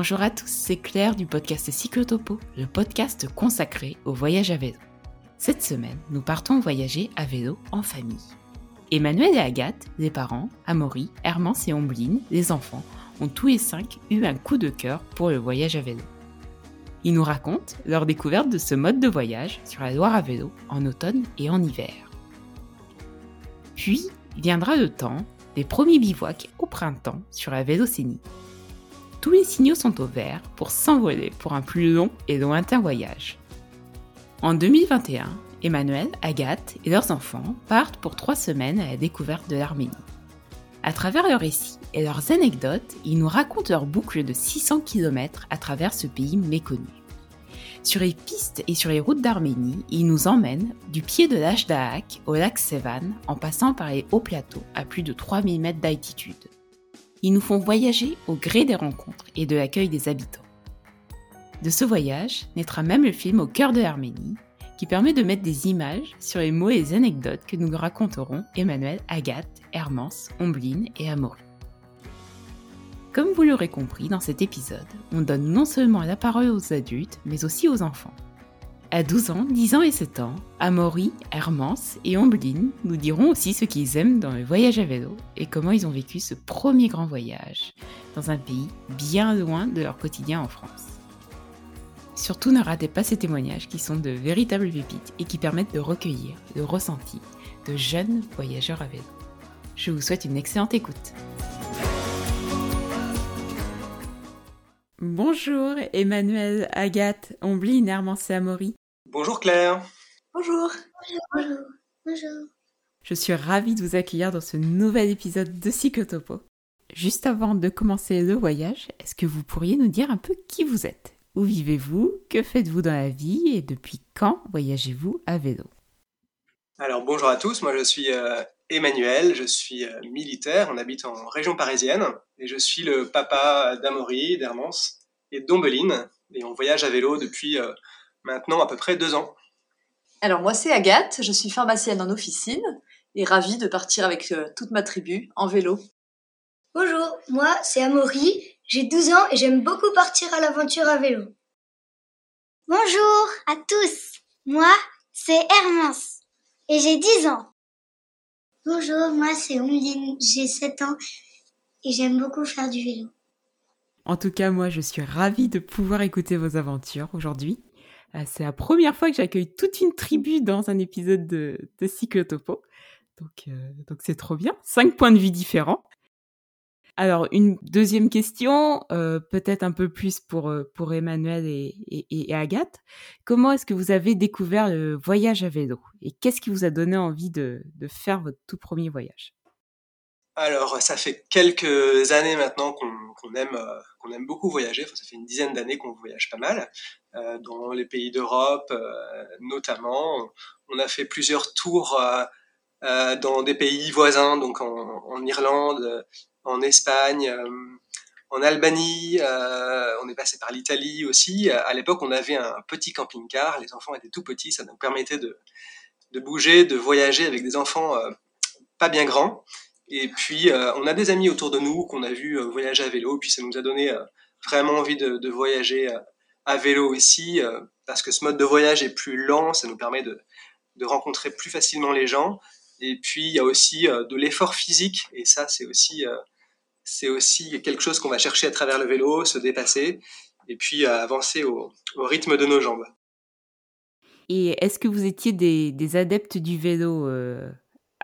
Bonjour à tous, c'est Claire du podcast Cyclotopo, le podcast consacré au voyage à vélo. Cette semaine, nous partons voyager à vélo en famille. Emmanuel et Agathe, les parents, Amaury, Hermance et Ombline, les enfants, ont tous les cinq eu un coup de cœur pour le voyage à vélo. Ils nous racontent leur découverte de ce mode de voyage sur la Loire à vélo en automne et en hiver. Puis viendra le temps des premiers bivouacs au printemps sur la Vélocénie tous les signaux sont au vert pour s'envoler pour un plus long et lointain voyage. En 2021, Emmanuel, Agathe et leurs enfants partent pour trois semaines à la découverte de l'Arménie. À travers leurs récits et leurs anecdotes, ils nous racontent leur boucle de 600 km à travers ce pays méconnu. Sur les pistes et sur les routes d'Arménie, ils nous emmènent du pied de l'Ashdaak au lac Sevan en passant par les hauts plateaux à plus de 3000 mètres d'altitude. Ils nous font voyager au gré des rencontres et de l'accueil des habitants. De ce voyage naîtra même le film Au cœur de l'Arménie, qui permet de mettre des images sur les mots et anecdotes que nous raconteront Emmanuel, Agathe, Hermance, Ombline et Amaury. Comme vous l'aurez compris dans cet épisode, on donne non seulement la parole aux adultes, mais aussi aux enfants. À 12 ans, 10 ans et 7 ans, Amaury, Hermance et Ombline nous diront aussi ce qu'ils aiment dans le voyage à vélo et comment ils ont vécu ce premier grand voyage dans un pays bien loin de leur quotidien en France. Surtout ne ratez pas ces témoignages qui sont de véritables pépites et qui permettent de recueillir le ressenti de jeunes voyageurs à vélo. Je vous souhaite une excellente écoute. Bonjour Emmanuel, Agathe, Ombline, Hermance et Amaury. Bonjour Claire. Bonjour. Bonjour. Bonjour. Je suis ravie de vous accueillir dans ce nouvel épisode de Cyclotopo. Juste avant de commencer le voyage, est-ce que vous pourriez nous dire un peu qui vous êtes? Où vivez-vous? Que faites-vous dans la vie? Et depuis quand voyagez-vous à vélo? Alors bonjour à tous, moi je suis euh, Emmanuel, je suis euh, militaire, on habite en région parisienne et je suis le papa d'Amaury, d'Hermance et d'Ombeline et on voyage à vélo depuis euh, maintenant à peu près deux ans. Alors moi c'est Agathe, je suis pharmacienne en officine et ravie de partir avec euh, toute ma tribu en vélo. Bonjour, moi c'est Amaury, j'ai 12 ans et j'aime beaucoup partir à l'aventure à vélo. Bonjour à tous, moi c'est Hermance et j'ai 10 ans. Bonjour, moi c'est Ombline, j'ai 7 ans et j'aime beaucoup faire du vélo. En tout cas, moi je suis ravie de pouvoir écouter vos aventures aujourd'hui. Euh, c'est la première fois que j'accueille toute une tribu dans un épisode de, de Cyclotopo. Donc, euh, donc c'est trop bien. Cinq points de vue différents. Alors, une deuxième question, euh, peut-être un peu plus pour, pour Emmanuel et, Agathe. Comment est-ce que vous avez découvert le voyage à vélo? Et qu'est-ce qui vous a donné envie de, de faire votre tout premier voyage? Alors, ça fait quelques années maintenant qu'on aime, euh, aime beaucoup voyager. Enfin, ça fait une dizaine d'années qu'on voyage pas mal euh, dans les pays d'Europe, euh, notamment. On a fait plusieurs tours dans des pays voisins, donc en, Irlande, en Espagne, en Albanie. on est passé par l'Italie aussi. À l'époque, on avait un petit camping-car. Les enfants étaient tout petits, ça nous permettait de bouger, de voyager avec des enfants pas bien grands. Et puis, euh, on a des amis autour de nous qu'on a vu euh, voyager à vélo, puis ça nous a donné euh, vraiment envie de, voyager à vélo aussi, parce que ce mode de voyage est plus lent, ça nous permet de, rencontrer plus facilement les gens. Et puis, il y a aussi de l'effort physique, et ça, c'est aussi, c'est aussi quelque chose qu'on va chercher à travers le vélo, se dépasser, et puis avancer au, rythme de nos jambes. Et est-ce que vous étiez des adeptes du vélo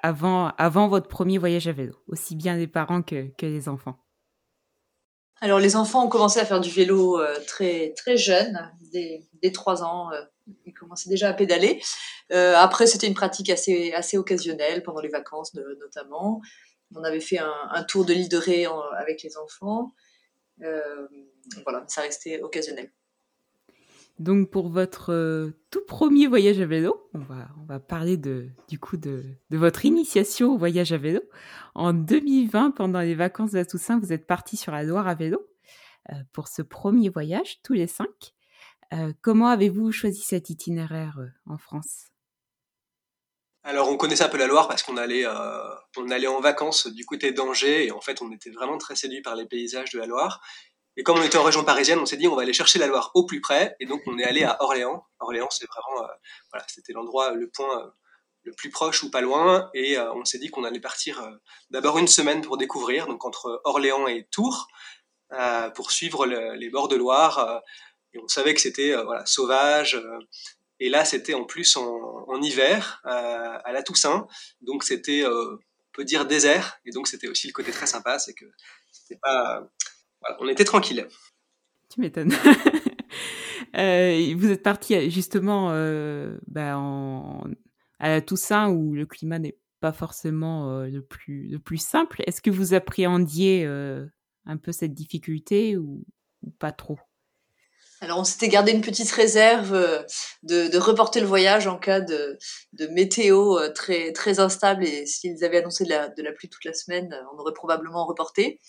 avant, votre premier voyage à vélo, aussi bien les parents que, que les enfants Alors les enfants ont commencé à faire du vélo euh, très très jeunes, dès, dès 3 ans, euh, ils commençaient déjà à pédaler. Euh, après c'était une pratique assez, assez occasionnelle, pendant les vacances notamment. On avait fait un tour de l'île de Ré avec les enfants. voilà, ça restait occasionnel. Donc pour votre euh, tout premier voyage à vélo, on va, on va parler de, du coup de, de, votre initiation au voyage à vélo. En 2020, pendant les vacances de la Toussaint, vous êtes parti sur la Loire à vélo euh, pour ce premier voyage, tous les cinq. Euh, comment avez-vous choisi cet itinéraire en France? Alors on connaissait un peu la Loire parce qu'on allait, on allait en vacances du côté d'Angers et en fait on était vraiment très séduit par les paysages de la Loire. Et comme on était en région parisienne, on s'est dit on va aller chercher la Loire au plus près. Et donc on est allé à Orléans. Orléans, c'est vraiment, voilà, c'était l'endroit, le point le plus proche ou pas loin. Et on s'est dit qu'on allait partir d'abord une semaine pour découvrir, donc entre Orléans et Tours, pour suivre les bords de Loire. et on savait que c'était voilà, sauvage. et là, c'était en plus en, en hiver, à la Toussaint. Donc c'était peut dire désert. Et donc, c'était aussi le côté très sympa, c'est que c'était pas. Voilà, on était tranquille. Tu m'étonnes. euh, vous êtes parti justement euh, bah, en, à la Toussaint où le climat n'est pas forcément euh, le, plus, le plus simple. Est-ce que vous appréhendiez euh, un peu cette difficulté ou, ou pas trop? Alors on s'était gardé une petite réserve de, de, reporter le voyage en cas de, de météo très, très instable et s'ils avaient annoncé de la, de la, pluie toute la semaine, on aurait probablement reporté.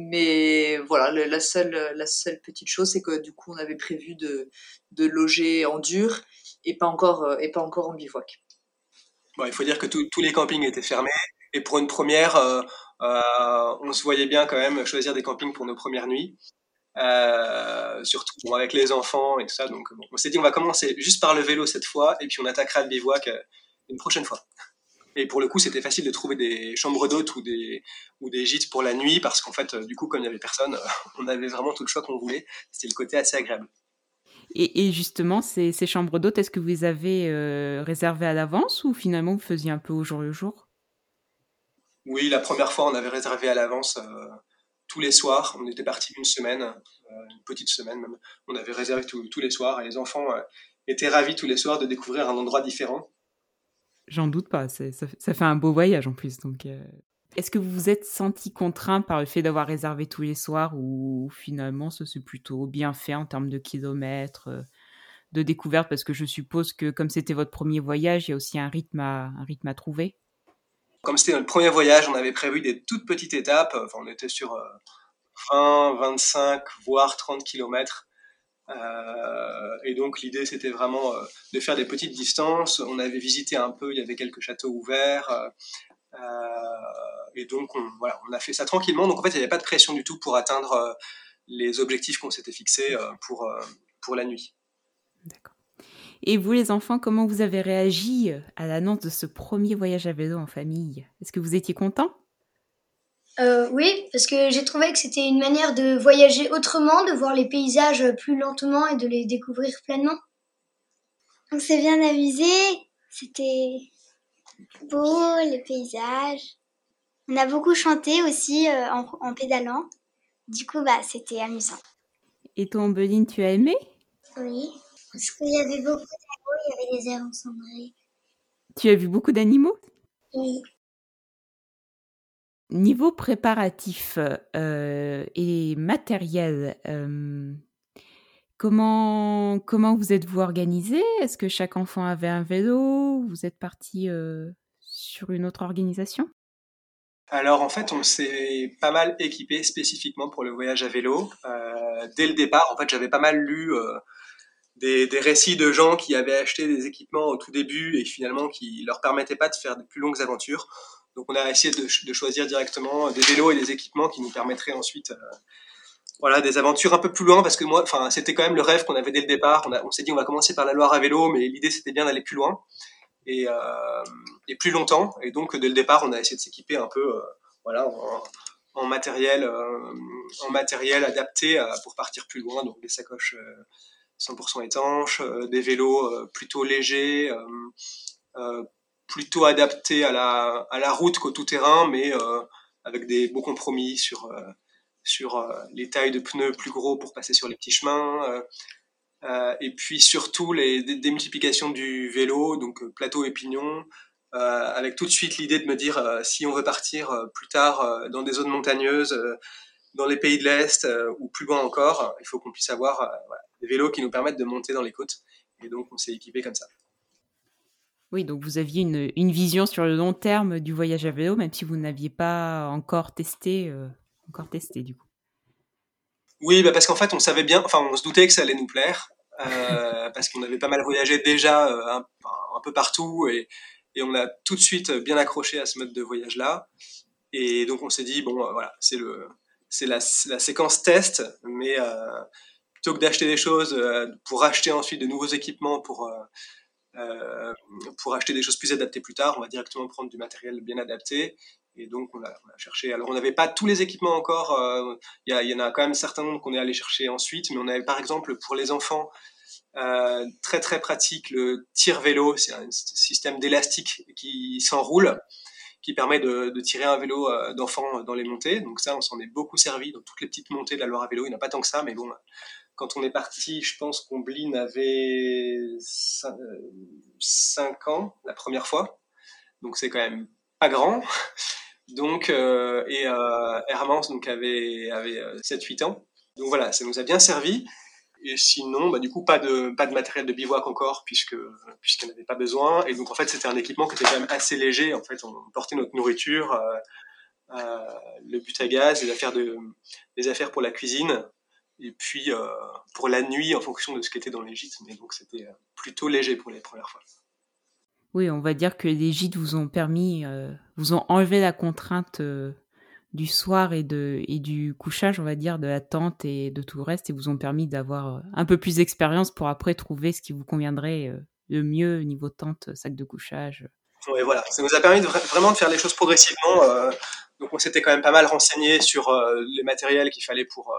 Mais voilà, la, seule, la seule petite chose, c'est que du coup on avait prévu de, de loger en dur et pas encore, euh, et pas encore en bivouac. Bon, il faut dire que tous les campings étaient fermés et pour une première, euh, euh, on se voyait bien quand même choisir des campings pour nos premières nuits. Surtout avec les enfants et tout ça. Donc on s'est dit on va commencer juste par le vélo cette fois et puis on attaquera le bivouac une prochaine fois. Et pour le coup, c'était facile de trouver des chambres d'hôtes ou des, ou des gîtes pour la nuit parce qu'en fait, du coup, comme il n'y avait personne, on avait vraiment tout le choix qu'on voulait. C'était le côté assez agréable. Et, et justement, ces, ces chambres d'hôtes, est-ce que vous les avez euh, réservées à l'avance ou finalement vous faisiez un peu au jour le jour? Oui, la première fois, on avait réservé à l'avance. Euh, tous les soirs. On était parti une semaine, euh, une petite semaine même. On avait réservé tous les soirs et les enfants euh, étaient ravis tous les soirs de découvrir un endroit différent. J'en doute pas, ça, ça, fait un beau voyage en plus. Donc, euh... Est-ce que vous vous êtes senti contraint par le fait d'avoir réservé tous les soirs ou finalement ça s'est plutôt bien fait en termes de kilomètres, de découverte Parce que je suppose que comme c'était votre premier voyage, il y a aussi un rythme à, un rythme à trouver. Comme c'était notre premier voyage, on avait prévu des toutes petites étapes. Enfin, on était sur 20, 25, voire 30 kilomètres. Euh, et donc l'idée c'était vraiment euh, de faire des petites distances. On avait visité un peu, il y avait quelques châteaux ouverts. Euh, et donc on, voilà, on a fait ça tranquillement. Donc en fait il n'y avait pas de pression du tout pour atteindre les objectifs qu'on s'était fixés pour, pour la nuit. D'accord. Et vous, les enfants, comment vous avez réagi à l'annonce de ce premier voyage à vélo en famille? Est-ce que vous étiez contents? Euh, Oui, parce que j'ai trouvé que c'était une manière de voyager autrement, de voir les paysages plus lentement et de les découvrir pleinement. On s'est bien amusé, c'était beau, les paysages. On a beaucoup chanté aussi euh, en, en, pédalant. Du coup, bah, c'était amusant. Et toi, Ambeline, tu as aimé? Oui. Parce qu'il y avait beaucoup d'animaux, il y avait des encendrés. Tu as vu beaucoup d'animaux? Oui. Niveau préparatif euh, et matériel, euh, comment, comment vous êtes-vous organisé? Est-ce que chaque enfant avait un vélo? Vous êtes parti euh, sur une autre organisation? Alors en fait, on s'est pas mal équipé spécifiquement pour le voyage à vélo. dès le départ, en fait, j'avais pas mal lu des, des, récits de gens qui avaient acheté des équipements au tout début et finalement qui leur permettaient pas de faire de plus longues aventures. Donc on a essayé de, choisir directement des vélos et des équipements qui nous permettraient ensuite euh, voilà des aventures un peu plus loin parce que c'était quand même le rêve qu'on avait dès le départ. On, s'est dit on va commencer par la Loire à vélo mais l'idée c'était bien d'aller plus loin et, euh, plus longtemps et donc dès le départ on a essayé de s'équiper un peu euh, voilà en, matériel adapté pour partir plus loin donc des sacoches 100% étanches, des vélos plutôt légers, plutôt adaptés à la, à la route qu'au tout-terrain, mais avec des beaux compromis sur, sur les tailles de pneus plus gros pour passer sur les petits chemins. Euh, et puis surtout les démultiplications du vélo, donc plateau et pignon, euh, avec tout de suite l'idée de me dire euh, si on veut partir plus tard dans des zones montagneuses, dans les pays de l'Est ou plus loin encore, il faut qu'on puisse avoir voilà, des vélos qui nous permettent de monter dans les côtes. Et donc, on s'est équipé comme ça. Oui, donc vous aviez une, une, vision sur le long terme du voyage à vélo, même si vous n'aviez pas encore testé, euh, encore testé du coup. Oui, bah parce qu'en fait, on savait bien, enfin, on se doutait que ça allait nous plaire, euh, parce qu'on avait pas mal voyagé déjà euh, un, un, peu partout, et, et, on a tout de suite bien accroché à ce mode de voyage-là. Et donc, on s'est dit, bon, voilà, c'est le, c'est la, la, séquence test, mais plutôt que d'acheter des choses pour acheter ensuite de nouveaux équipements pour euh, pour acheter des choses plus adaptées plus tard, on va directement prendre du matériel bien adapté. Et donc, on a, cherché. Alors, on n'avait pas tous les équipements encore. Euh, il y, en a quand même certains qu'on est allé chercher ensuite. Mais on avait, par exemple, pour les enfants, euh, très très pratique le tir vélo. C'est un système d'élastique qui s'enroule, qui permet de, de, tirer un vélo d'enfant dans les montées. Donc ça, on s'en est beaucoup servi dans toutes les petites montées de la Loire à vélo. Il n'y en a pas tant que ça, mais bon, quand on est parti, je pense qu'Ombline avait 5 ans la première fois. Donc c'est quand même pas grand. Donc, euh, et euh, Hermance donc, avait, avait 7-8 euh, ans. Donc voilà, ça nous a bien servi. Et sinon, bah, du coup, pas de, pas de matériel de bivouac encore, puisque, puisqu'on n'avait pas besoin. Et donc, en fait, c'était un équipement qui était quand même assez léger. En fait, on portait notre nourriture, euh, euh, le but à gaz, les affaires, de, les affaires pour la cuisine, et puis euh, pour la nuit en fonction de ce qui était dans les gîtes. Mais donc c'était euh, plutôt léger pour les premières fois. Oui, on va dire que les gîtes vous ont permis, euh, vous ont enlevé la contrainte euh, du soir et, de, et du couchage, on va dire, de la tente et de tout le reste, et vous ont permis d'avoir un peu plus d'expérience pour après trouver ce qui vous conviendrait le mieux niveau tente, sac de couchage. Oui, voilà, ça nous a permis de, vraiment de faire les choses progressivement. donc on s'était quand même pas mal renseigné sur les matériels qu'il fallait pour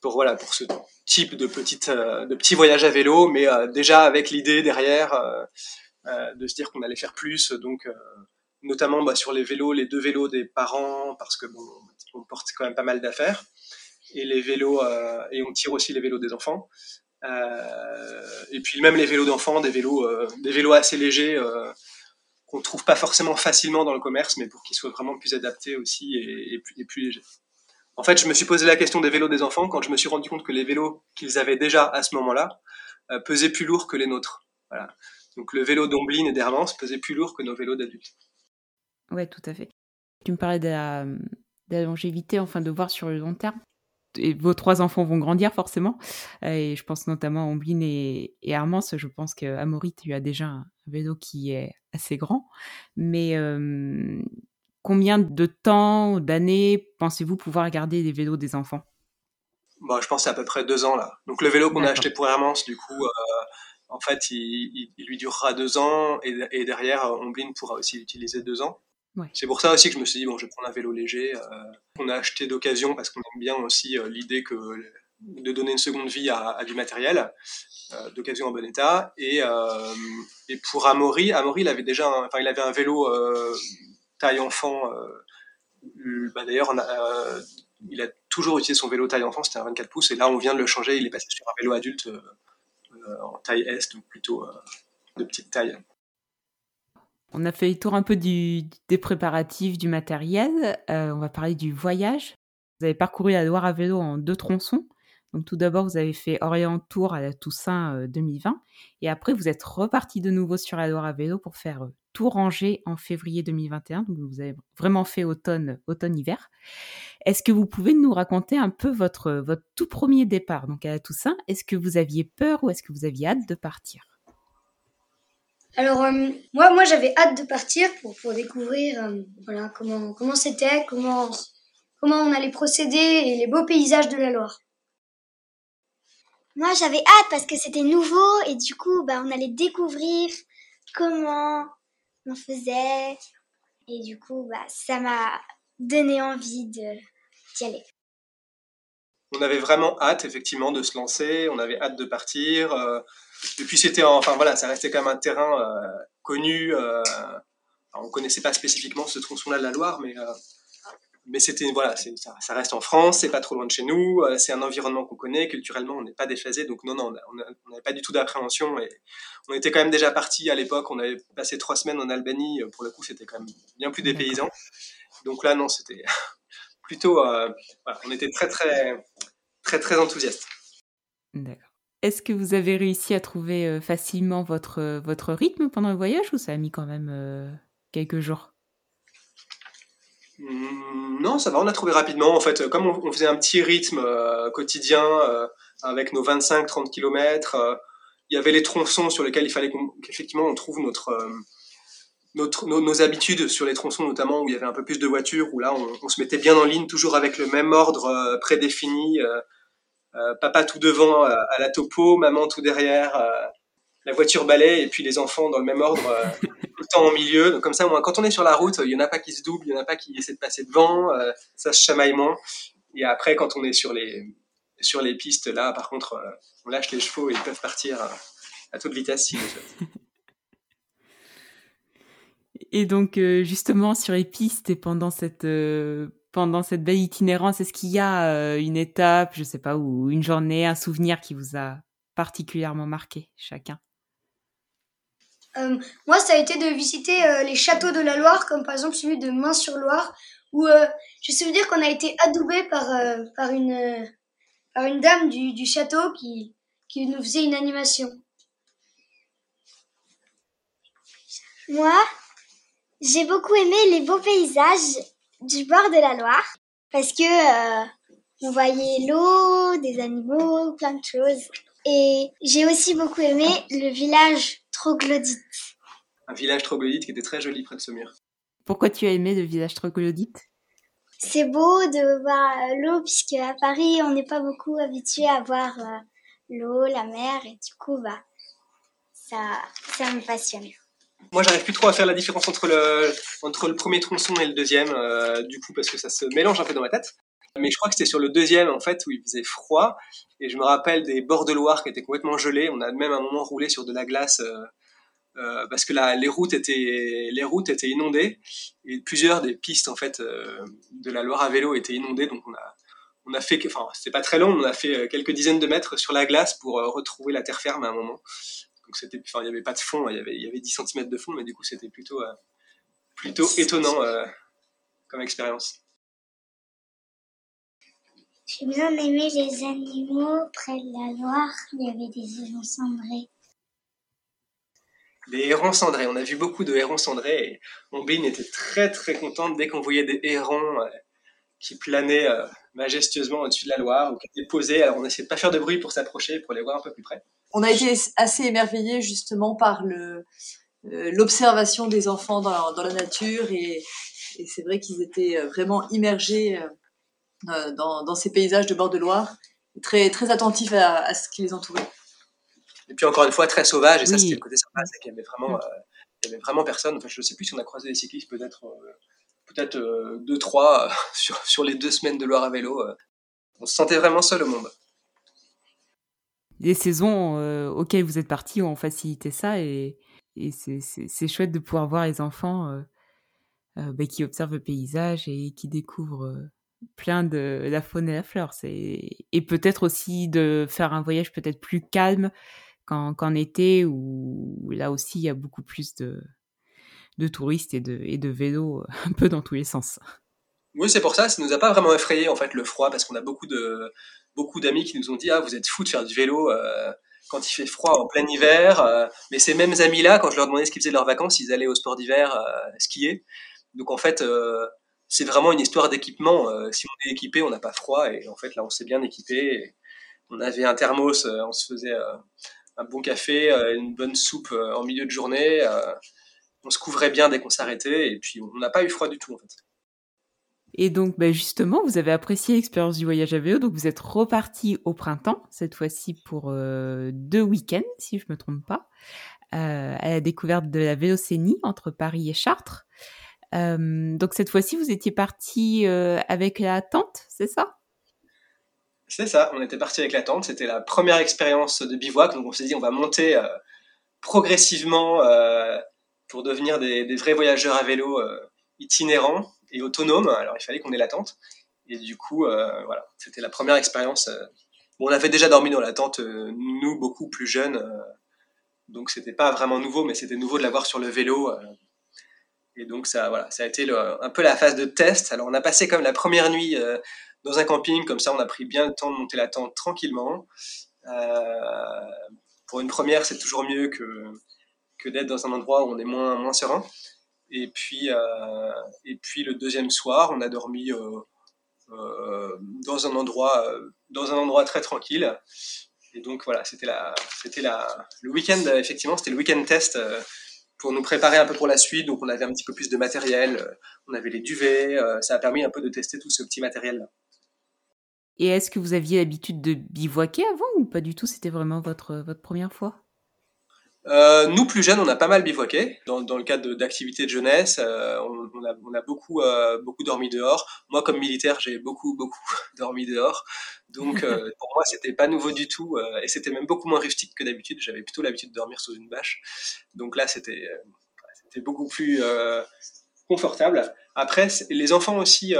pour voilà pour ce type de petite euh, de petits voyages à vélo, mais euh, déjà avec l'idée derrière euh, de se dire qu'on allait faire plus, donc notamment bah, sur les vélos, les deux vélos des parents, parce que bon, on porte quand même pas mal d'affaires, et les vélos et on tire aussi les vélos des enfants. et puis même les vélos d'enfants, des vélos, des vélos assez légers qu'on trouve pas forcément facilement dans le commerce, mais pour qu'ils soient vraiment plus adaptés aussi et, plus, et plus légers. En fait, je me suis posé la question des vélos des enfants quand je me suis rendu compte que les vélos qu'ils avaient déjà à ce moment-là euh, pesaient plus lourd que les nôtres. Voilà. Donc le vélo d'Omblin et d'Hermance pesait plus lourd que nos vélos d'adultes. Ouais, tout à fait. Tu me parlais de la, longévité, enfin de voir sur le long terme. Vos trois enfants vont grandir forcément. Et je pense notamment à Omblin et, et Hermance. Je pense qu'Amorit, tu as déjà un vélo qui est assez grand. Mais euh, Combien de temps, d'années pensez-vous pouvoir garder les vélos des enfants? Bah, Je pense à, peu près deux ans là. Donc le vélo qu'on a acheté pour Hermance, du coup, euh, en fait, il, lui durera deux ans et, derrière, Omblin pourra aussi l'utiliser deux ans. C'est pour ça aussi que je me suis dit, bon, je vais prendre un vélo léger. Euh, on a acheté d'occasion parce qu'on aime bien aussi euh, l'idée que de donner une seconde vie à, du matériel d'occasion en bon état. Et, et pour Amaury, Amaury, il avait déjà, enfin, il avait un vélo taille enfant. Euh, bah, D'ailleurs, euh, il a toujours utilisé son vélo taille enfant, c'était un 24 pouces, et là on vient de le changer, il est passé sur un vélo adulte euh, en taille S, donc plutôt de petite taille. On a fait le tour un peu des préparatifs, du matériel. on va parler du voyage. Vous avez parcouru la Loire à vélo en deux tronçons. Donc tout d'abord, vous avez fait Orient-Tour à la Toussaint 2020. Et après, vous êtes reparti de nouveau sur la Loire à vélo pour faire tout rangé en février 2021. Donc vous avez vraiment fait automne, automne-hiver. Est-ce que vous pouvez nous raconter un peu votre, votre tout premier départ donc à la Toussaint? Est-ce que vous aviez peur ou est-ce que vous aviez hâte de partir? Alors euh, moi, moi j'avais hâte de partir pour, pour découvrir euh, voilà, comment comment c'était, comment, comment on allait procéder et les beaux paysages de la Loire. Moi j'avais hâte parce que c'était nouveau et du coup bah, on allait découvrir comment on faisait. Et du coup, bah, ça m'a donné envie d'y aller. On avait vraiment hâte, effectivement, de se lancer. On avait hâte de partir. Euh, et puis, c'était, enfin voilà, ça restait quand même un terrain euh, connu. Euh, on connaissait pas spécifiquement ce tronçon-là de la Loire, mais mais c'était voilà, ça, ça, reste en France, c'est pas trop loin de chez nous, euh, c'est un environnement qu'on connaît, culturellement on n'est pas déphasé, donc non non, on n'avait pas du tout d'appréhension et on était quand même déjà parti à l'époque, on avait passé trois semaines en Albanie, euh, pour le coup c'était quand même bien plus dépaysant, donc là non c'était plutôt, euh, voilà, on était très très très très enthousiaste. D'accord. Est-ce que vous avez réussi à trouver facilement votre votre rythme pendant le voyage ou ça a mis quand même quelques jours? Non, ça va, on a trouvé rapidement. En fait, comme on, faisait un petit rythme euh, quotidien euh, avec nos 25-30 km, euh, il y avait les tronçons sur lesquels il fallait qu'effectivement on trouve notre, notre, nos, habitudes sur les tronçons notamment où il y avait un peu plus de voitures, où là on, se mettait bien en ligne, toujours avec le même ordre prédéfini. papa tout devant à la topo, maman tout derrière, la voiture balai et puis les enfants dans le même ordre, tout le temps en milieu. Donc comme ça, quand on est sur la route, il y en a pas qui se doublent, il y en a pas qui essaient de passer devant, ça se chamaille moins. Et après, quand on est sur les sur les pistes, là, par contre, on lâche les chevaux et ils peuvent partir à toute vitesse souhaitent. Et donc, euh, justement, sur les pistes et pendant cette, euh, pendant cette belle itinérance, est-ce qu'il y a euh, une étape, je sais pas, ou une journée, un souvenir qui vous a particulièrement marqué, chacun? Moi, ça a été de visiter les châteaux de la Loire, comme par exemple celui de Main-sur-Loire, où je sais dire qu'on a été adoubé par, par, une, par une dame du, du château qui, qui nous faisait une animation. Moi, j'ai beaucoup aimé les beaux paysages du bord de la Loire parce que euh, on voyait l'eau, des animaux, plein de choses. Et j'ai aussi beaucoup aimé le village troglodyte. Un village troglodyte qui était très joli près de Saumur. Pourquoi tu as aimé le village troglodyte? C'est beau de voir euh, l'eau puisque à Paris on n'est pas beaucoup habitué à voir euh, l'eau, la mer et du coup bah ça ça me passionne. Moi, j'arrive plus trop à faire la différence entre le, entre le premier tronçon et le deuxième, euh, du coup, parce que ça se mélange un peu dans ma tête. Mais je crois que c'était sur le deuxième, en fait, où il faisait froid. Et je me rappelle des bords de Loire qui étaient complètement gelés. On a même un moment roulé sur de la glace euh, euh, parce que là, les routes étaient, les routes étaient inondées et plusieurs des pistes, en fait, de la Loire à vélo étaient inondées. Donc on a, on a fait, enfin, c'était pas très long, on a fait quelques dizaines de mètres sur la glace pour retrouver la terre ferme à un moment c'était, enfin, il n'y avait pas de fond, il y avait, il y avait 10 cm de fond, mais du coup, c'était plutôt, euh, plutôt étonnant euh, comme expérience. J'ai bien aimé les animaux près de la Loire. Il y avait des hérons cendrés. Des hérons cendrés. On a vu beaucoup de hérons cendrés et Ombine était très très contente dès qu'on voyait des hérons euh, qui planaient majestueusement au-dessus de la Loire ou qui étaient posés. Alors on essayait de pas faire de bruit pour s'approcher, pour les voir un peu plus près on a été assez émerveillés justement par le euh, l'observation des enfants dans, dans, la nature et, et c'est vrai qu'ils étaient euh, vraiment immergés euh, dans, dans, ces paysages de bord de Loire, très très attentifs à, à, ce qui les entourait. Et puis encore une fois très sauvage et ça c'était le côté sympa, c'est qu'il y avait vraiment il y avait vraiment personne. Enfin, je ne sais plus si on a croisé des cyclistes, peut-être peut-être deux trois sur sur les deux semaines de Loire à vélo. on se sentait vraiment seul au monde les saisons euh, auxquelles vous êtes partis ont facilité ça et, c'est chouette de pouvoir voir les enfants euh, euh, bah, qui observent le paysage et qui découvrent plein de la faune et la flore. Et peut-être aussi de faire un voyage peut-être plus calme qu'en été où là aussi il y a beaucoup plus de, de touristes et de, et de vélos un peu dans tous les sens. Oui, c'est pour ça, ça nous a pas vraiment effrayé en fait le froid parce qu'on a beaucoup de beaucoup d'amis qui nous ont dit ah vous êtes fous de faire du vélo euh, quand il fait froid en plein hiver. Euh, mais ces mêmes amis-là, quand je leur demandais ce qu'ils faisaient de leurs vacances, ils allaient au sport d'hiver euh, skier. Donc en fait, c'est vraiment une histoire d'équipement. si on est équipé, on n'a pas froid et en fait là on s'est bien équipé. on avait un thermos, on se faisait un bon café, une bonne soupe en milieu de journée. on se couvrait bien dès qu'on s'arrêtait et puis on n'a pas eu froid du tout en fait. Et donc, bah, justement, vous avez apprécié l'expérience du voyage à vélo, donc vous êtes reparti au printemps, cette fois-ci pour euh, deux week-ends, si je me trompe pas, euh, à la découverte de la Vélocénie entre Paris et Chartres. Euh, donc cette fois-ci, vous étiez parti avec la tente, c'est ça? C'est ça, on était parti avec la tente, c'était la première expérience de bivouac, donc on s'est dit on va monter progressivement pour devenir des, vrais voyageurs à vélo itinérants et autonome. Alors il fallait qu'on ait la tente. Et du coup, euh, voilà, c'était la première expérience. Euh. on avait déjà dormi dans la tente, euh, nous, beaucoup plus jeunes. donc c'était pas vraiment nouveau, mais c'était nouveau de l'avoir sur le vélo. Et donc ça, voilà, ça a été un peu la phase de test. Alors on a passé comme la première nuit dans un camping, comme ça on a pris bien le temps de monter la tente tranquillement. pour une première, c'est toujours mieux que, que d'être dans un endroit où on est moins, moins serein. Et puis, euh, et puis le deuxième soir, on a dormi euh, euh, dans un endroit, dans un endroit très tranquille. Et donc voilà, c'était le week-end effectivement, c'était le week-end test pour nous préparer un peu pour la suite. Donc on avait un petit peu plus de matériel, on avait les duvets, ça a permis un peu de tester tout ce petit matériel-là. Et est-ce que vous aviez l'habitude de bivouaquer avant ou pas du tout? C'était vraiment votre, votre première fois? Euh, nous, plus jeunes, on a pas mal bivouaqué. Dans, dans le cadre d'activités de, jeunesse, euh, on, on, a, on, a, beaucoup, euh, beaucoup dormi dehors. Moi, comme militaire, j'ai beaucoup, beaucoup dormi dehors. Donc, euh, pour moi, c'était pas nouveau du tout. Euh, et c'était même beaucoup moins rustique que d'habitude. J'avais plutôt l'habitude de dormir sous une bâche. Donc là, c'était c'était beaucoup plus confortable. Après, les enfants aussi,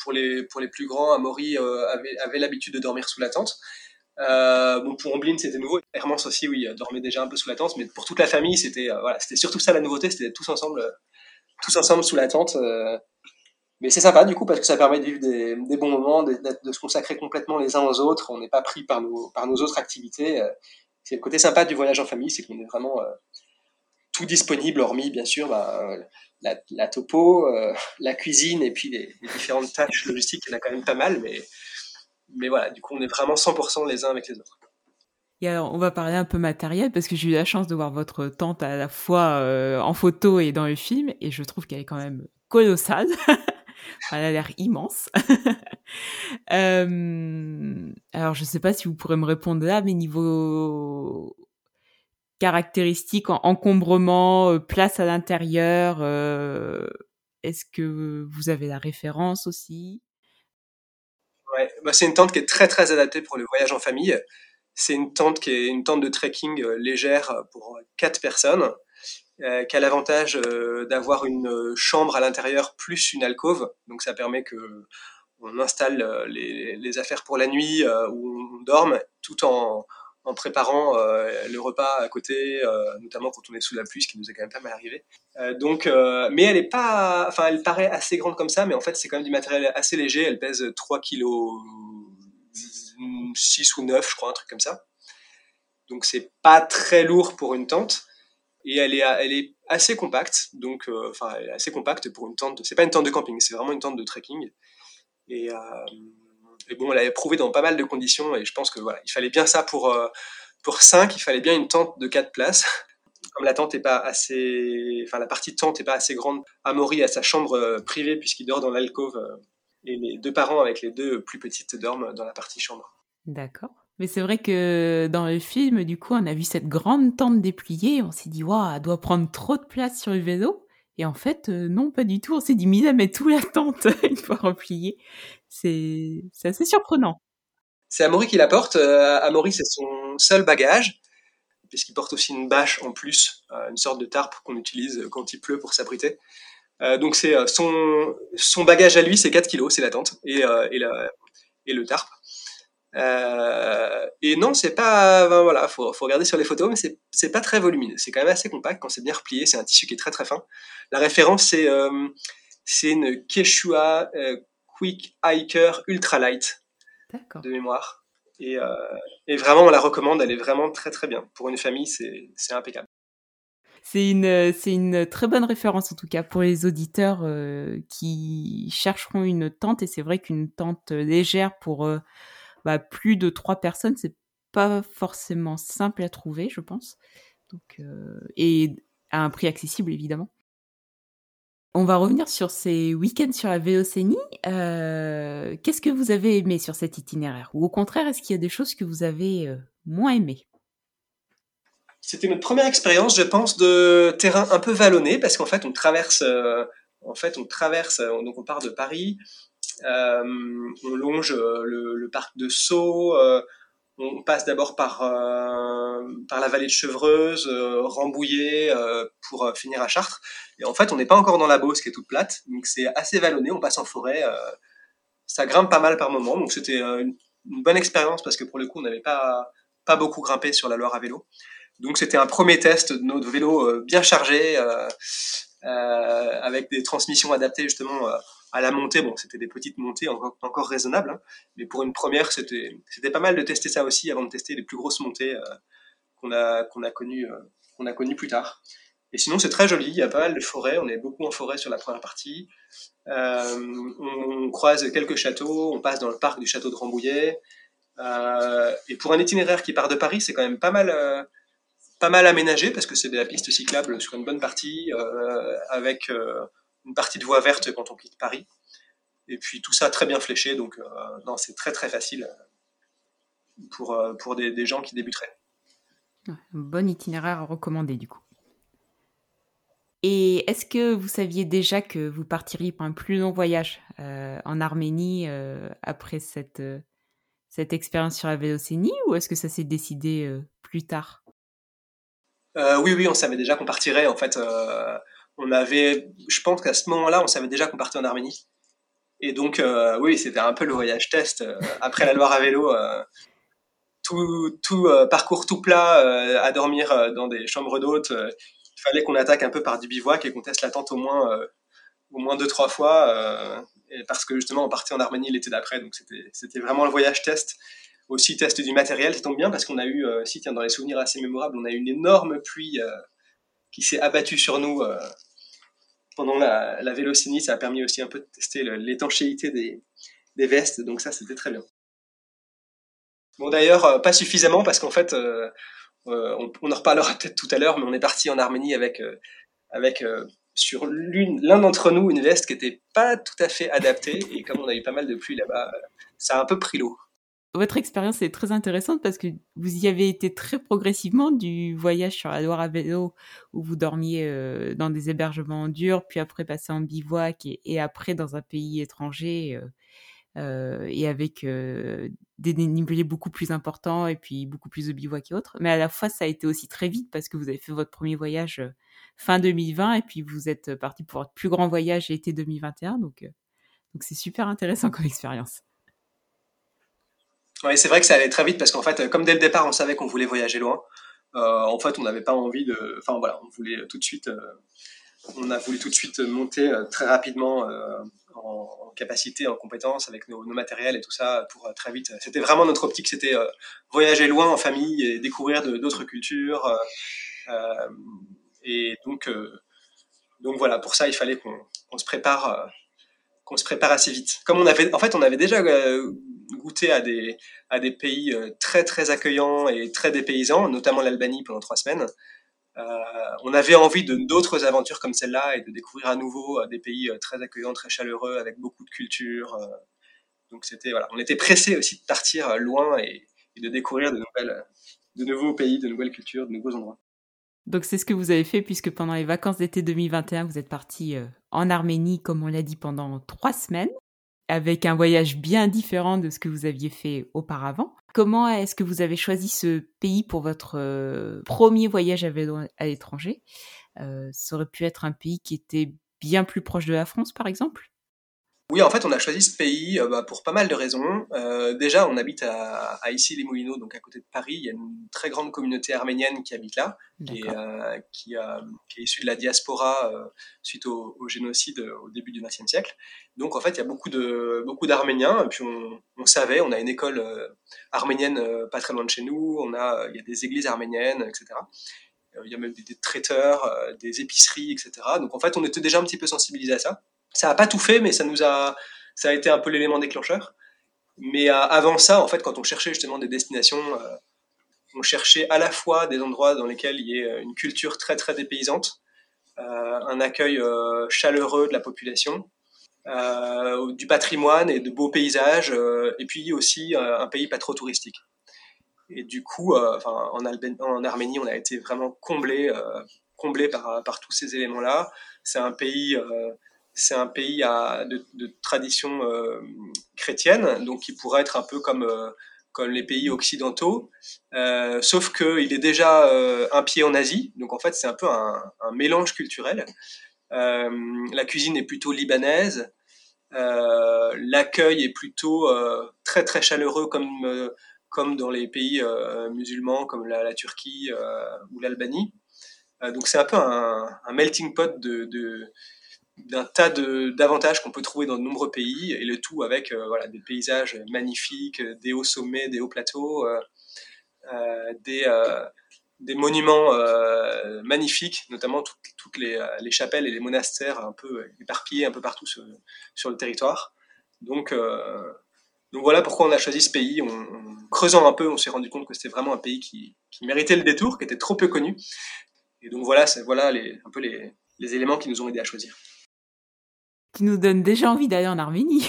pour, les, pour les plus grands, Amaury avait, avait l'habitude de dormir sous la tente. Euh, bon, pour Omblin, c'était nouveau. Hermance aussi, oui, dormait déjà un peu sous la tente, mais pour toute la famille, c'était euh, voilà, c'était surtout ça la nouveauté, c'était tous ensemble, euh, tous ensemble sous la tente. Euh. mais c'est sympa du coup parce que ça permet de vivre des, bons moments, de, se consacrer complètement les uns aux autres. On n'est pas pris par nos par nos autres activités. c'est le côté sympa du voyage en famille, c'est qu'on est vraiment tout disponible, hormis bien sûr bah, la, topo, la cuisine et puis les, les différentes tâches logistiques. Il y en a quand même pas mal, mais mais voilà, du coup, on est vraiment 100% les uns avec les autres. Et alors, on va parler un peu matériel parce que j'ai eu la chance de voir votre tente à la fois euh, en photo et dans le film, et je trouve qu'elle est quand même colossale. Elle a l'air immense. euh, alors, je ne sais pas si vous pourrez me répondre là, mais niveau caractéristiques, encombrement, euh, place à l'intérieur, euh, est-ce que vous avez la référence aussi? Bah c'est une tente qui est très très adaptée pour le voyage en famille. C'est une tente qui est une tente de trekking euh, légère pour quatre personnes, euh, qui a l'avantage euh, d'avoir une chambre à l'intérieur plus une alcôve. Donc ça permet que on installe euh, les, les affaires pour la nuit où on dorme, tout en, en préparant euh, le repas à côté, euh, notamment quand on est sous la pluie, ce qui nous est quand même pas mal arrivé. Euh, donc, mais elle est pas, enfin, elle paraît assez grande comme ça, mais en fait, c'est quand même du matériel assez léger. Elle pèse 3 kg 6 ou 9, je crois, un truc comme ça. Donc, c'est pas très lourd pour une tente. Et elle est, elle est assez compacte, donc, enfin, elle est assez compacte pour une tente. C'est pas une tente de camping, c'est vraiment une tente de trekking. Et, et bon, on l'avait prouvé dans pas mal de conditions et je pense que voilà, il fallait bien ça pour euh, pour 5, il fallait bien une tente de 4 places. Comme la tente est pas assez, enfin la partie tente est pas assez grande, Amaury a sa chambre euh, privée puisqu'il dort dans l'alcôve euh, et les deux parents avec les deux plus petites dorment dans la partie chambre. D'accord. Mais c'est vrai que dans le film, du coup, on a vu cette grande tente dépliée. On s'est dit, waouh, elle doit prendre trop de place sur le vélo. Et en fait, non, pas du tout. On s'est dit, à mettre tout la tente une fois repliée. C'est assez surprenant. C'est Amaury qui la porte. Euh, Amaury, c'est son seul bagage, puisqu'il porte aussi une bâche en plus, euh, une sorte de tarpe qu'on utilise quand il pleut pour s'abriter. Euh, donc c'est euh, son, son bagage à lui, c'est 4 kilos, c'est la tente, et, euh, et, la, et le tarpe. Euh, et non, c'est pas, ben voilà, faut, faut regarder sur les photos, mais c'est, c'est pas très volumineux. C'est quand même assez compact quand c'est bien replié. C'est un tissu qui est très très fin. La référence, c'est, euh, c'est une Quechua Quick Hiker Ultra Light de mémoire. Et, euh, et, vraiment, on la recommande, elle est vraiment très très bien. Pour une famille, c'est impeccable. C'est une, c'est une très bonne référence en tout cas pour les auditeurs euh, qui chercheront une tente. Et c'est vrai qu'une tente légère pour euh, bah, plus de trois personnes, c'est pas forcément simple à trouver, je pense. Euh, et à un prix accessible évidemment. On va revenir sur ces week-ends sur la Vélocénie. Euh, Qu'est-ce que vous avez aimé sur cet itinéraire? Ou au contraire, est-ce qu'il y a des choses que vous avez euh, moins aimées? C'était notre première expérience, je pense, de terrain un peu vallonné, parce qu'en fait, on traverse, en fait, on traverse, donc on part de Paris, on longe le, le, parc de Sceaux, on passe d'abord par, euh, par la vallée de Chevreuse, euh, Rambouillet, euh, pour euh, finir à Chartres. Et en fait, on n'est pas encore dans la Beauce, qui est toute plate, donc c'est assez vallonné, on passe en forêt. Euh, ça grimpe pas mal par moment, donc c'était une, une, bonne expérience parce que pour le coup, on n'avait pas, pas beaucoup grimpé sur la Loire à vélo. Donc c'était un premier test de notre vélo bien chargé, avec des transmissions adaptées justement à la montée, bon, c'était des petites montées encore, encore raisonnables, hein, mais pour une première, c'était pas mal de tester ça aussi avant de tester les plus grosses montées euh, qu'on a qu'on a connues euh, qu'on a plus tard. Et sinon, c'est très joli. Il y a pas mal de forêts. On est beaucoup en forêt sur la première partie. Euh, on, croise quelques châteaux. On passe dans le parc du château de Rambouillet. Euh, et pour un itinéraire qui part de Paris, c'est quand même pas mal, pas mal aménagé parce que c'est de la piste cyclable sur une bonne partie, avec une partie de voie verte quand on quitte Paris. Et puis tout ça très bien fléché, donc non, c'est très très facile pour, pour des, des gens qui débuteraient. Un bon itinéraire à recommander du coup. Et est-ce que vous saviez déjà que vous partiriez pour un plus long voyage euh, en Arménie euh, après cette, euh, cette expérience sur la Vélocénie ou est-ce que ça s'est décidé plus tard? Oui, oui, on savait déjà qu'on partirait. En fait, on avait, je pense qu'à ce moment-là, on savait déjà qu'on partait en Arménie. Et donc, oui, c'était un peu le voyage test. après la Loire à vélo, tout, tout parcours tout plat, à dormir dans des chambres d'hôtes il fallait qu'on attaque un peu par du bivouac et qu'on teste la tente au moins, euh, au moins deux, trois fois, euh, parce que justement, on partait en Arménie l'été d'après, donc c'était vraiment le voyage test. Aussi, test du matériel, ça tombe bien, parce qu'on a eu, euh, si, tiens, dans les souvenirs assez mémorables, on a eu une énorme pluie qui s'est abattue sur nous pendant la, la. Ça a permis aussi un peu de tester l'étanchéité des, vestes, donc ça, c'était très bien. Bon, d'ailleurs, pas suffisamment, parce qu'en fait, euh, on, en reparlera peut-être tout à l'heure, mais on est parti en Arménie avec, euh, avec euh, sur l'un d'entre nous une veste qui n'était pas tout à fait adaptée. Et comme on a eu pas mal de pluie là-bas, ça a un peu pris l'eau. Votre expérience est très intéressante parce que vous y avez été très progressivement du voyage sur la Loire à vélo où vous dormiez dans des hébergements durs, puis après passer en bivouac et, après dans un pays étranger euh, et avec euh, des dénivelés beaucoup plus importants et puis beaucoup plus de bivouac et autres. Mais à la fois, ça a été aussi très vite parce que vous avez fait votre premier voyage euh, fin 2020 et puis vous êtes parti pour votre plus grand voyage été 2021. Donc, donc c'est super intéressant comme expérience. Oui, c'est vrai que ça allait très vite parce qu'en fait, comme dès le départ, on savait qu'on voulait voyager loin. en fait, on n'avait pas envie de. Enfin voilà, on voulait tout de suite. on a voulu tout de suite monter très rapidement en, capacité, en compétence avec nos, matériels et tout ça pour euh, très vite. C'était vraiment notre optique, c'était euh, voyager loin en famille et découvrir d'autres cultures. Euh, et donc, donc voilà, pour ça, il fallait qu'on se prépare, qu'on se prépare assez vite. Comme on avait, en fait, on avait déjà goûté à des, à des pays très très accueillants et très dépaysants, notamment l'Albanie pendant trois semaines. Euh, on avait envie de d'autres aventures comme celle-là et de découvrir à nouveau euh, des pays euh, très accueillants, très chaleureux, avec beaucoup de culture. donc c'était voilà, on était pressé aussi de partir loin et, de découvrir de nouvelles, de nouveaux pays, de nouvelles cultures, de nouveaux endroits. Donc c'est ce que vous avez fait puisque pendant les vacances d'été 2021, vous êtes parti en Arménie, comme on l'a dit, pendant trois semaines avec un voyage bien différent de ce que vous aviez fait auparavant. Comment est-ce que vous avez choisi ce pays pour votre euh, premier voyage à l'étranger? Euh, Ça aurait pu être un pays qui était bien plus proche de la France, par exemple? Oui, en fait, on a choisi ce pays euh, bah, pour pas mal de raisons. Euh, déjà, on habite à, à Issy-les-Moulineaux, donc à côté de Paris. Il y a une très grande communauté arménienne qui habite là, qui est, euh, qui, qui est, issue de la diaspora suite au, génocide au début du XXe siècle. Donc, en fait, il y a beaucoup de beaucoup d'Arméniens. Et puis, on, on, savait, on a une école arménienne pas très loin de chez nous. On a, il y a des églises arméniennes, etc. Il y a même des, des traiteurs, des épiceries, etc. Donc, en fait, on était déjà un petit peu sensibilisés à ça. Ça n'a pas tout fait, mais ça nous a, ça a été un peu l'élément déclencheur. Mais euh, avant ça, en fait, quand on cherchait justement des destinations, euh, on cherchait à la fois des endroits dans lesquels il y ait euh, une culture très très dépaysante, un accueil chaleureux de la population, du patrimoine et de beaux paysages, et puis aussi un pays pas trop touristique. Et du coup, en, Arménie, on a été vraiment comblé, comblé par, par tous ces éléments-là. C'est un pays c'est un pays de, tradition euh, chrétienne, donc qui pourrait être un peu comme, euh, comme les pays occidentaux, euh, sauf qu'il est déjà un pied en Asie, donc en fait c'est un peu un, mélange culturel. la cuisine est plutôt libanaise, l'accueil est plutôt très très chaleureux comme, comme dans les pays musulmans comme la, Turquie ou l'Albanie. donc c'est un peu un, melting pot de d'un tas d'avantages qu'on peut trouver dans de nombreux pays, et le tout avec euh, voilà, des paysages magnifiques, des hauts sommets, des hauts plateaux, euh, euh, des, des monuments magnifiques, notamment toutes, les, les, chapelles et les monastères un peu éparpillés un peu partout sur, le territoire. Donc, donc voilà pourquoi on a choisi ce pays. En creusant un peu, on s'est rendu compte que c'était vraiment un pays qui, méritait le détour, qui était trop peu connu. Et donc voilà, voilà un peu les, les éléments qui nous ont aidés à choisir. Qui nous donne déjà envie d'aller en Arménie.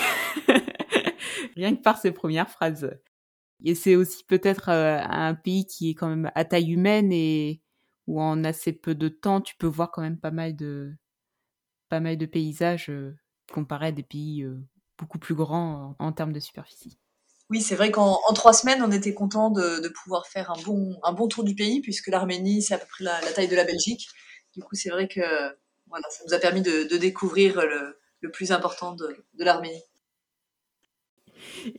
Rien que par ces premières phrases. Et c'est aussi peut-être euh, un pays qui est quand même à taille humaine et où en assez peu de temps, tu peux voir quand même pas mal de, pas mal de paysages euh, comparés à des pays euh, beaucoup plus grands en, termes de superficie. Oui, c'est vrai qu'en trois semaines, on était content de, pouvoir faire un bon, un bon tour du pays, puisque l'Arménie, c'est à peu près la, taille de la Belgique. Du coup, c'est vrai que voilà, ça nous a permis de, découvrir le, le, plus important de, de l'Arménie.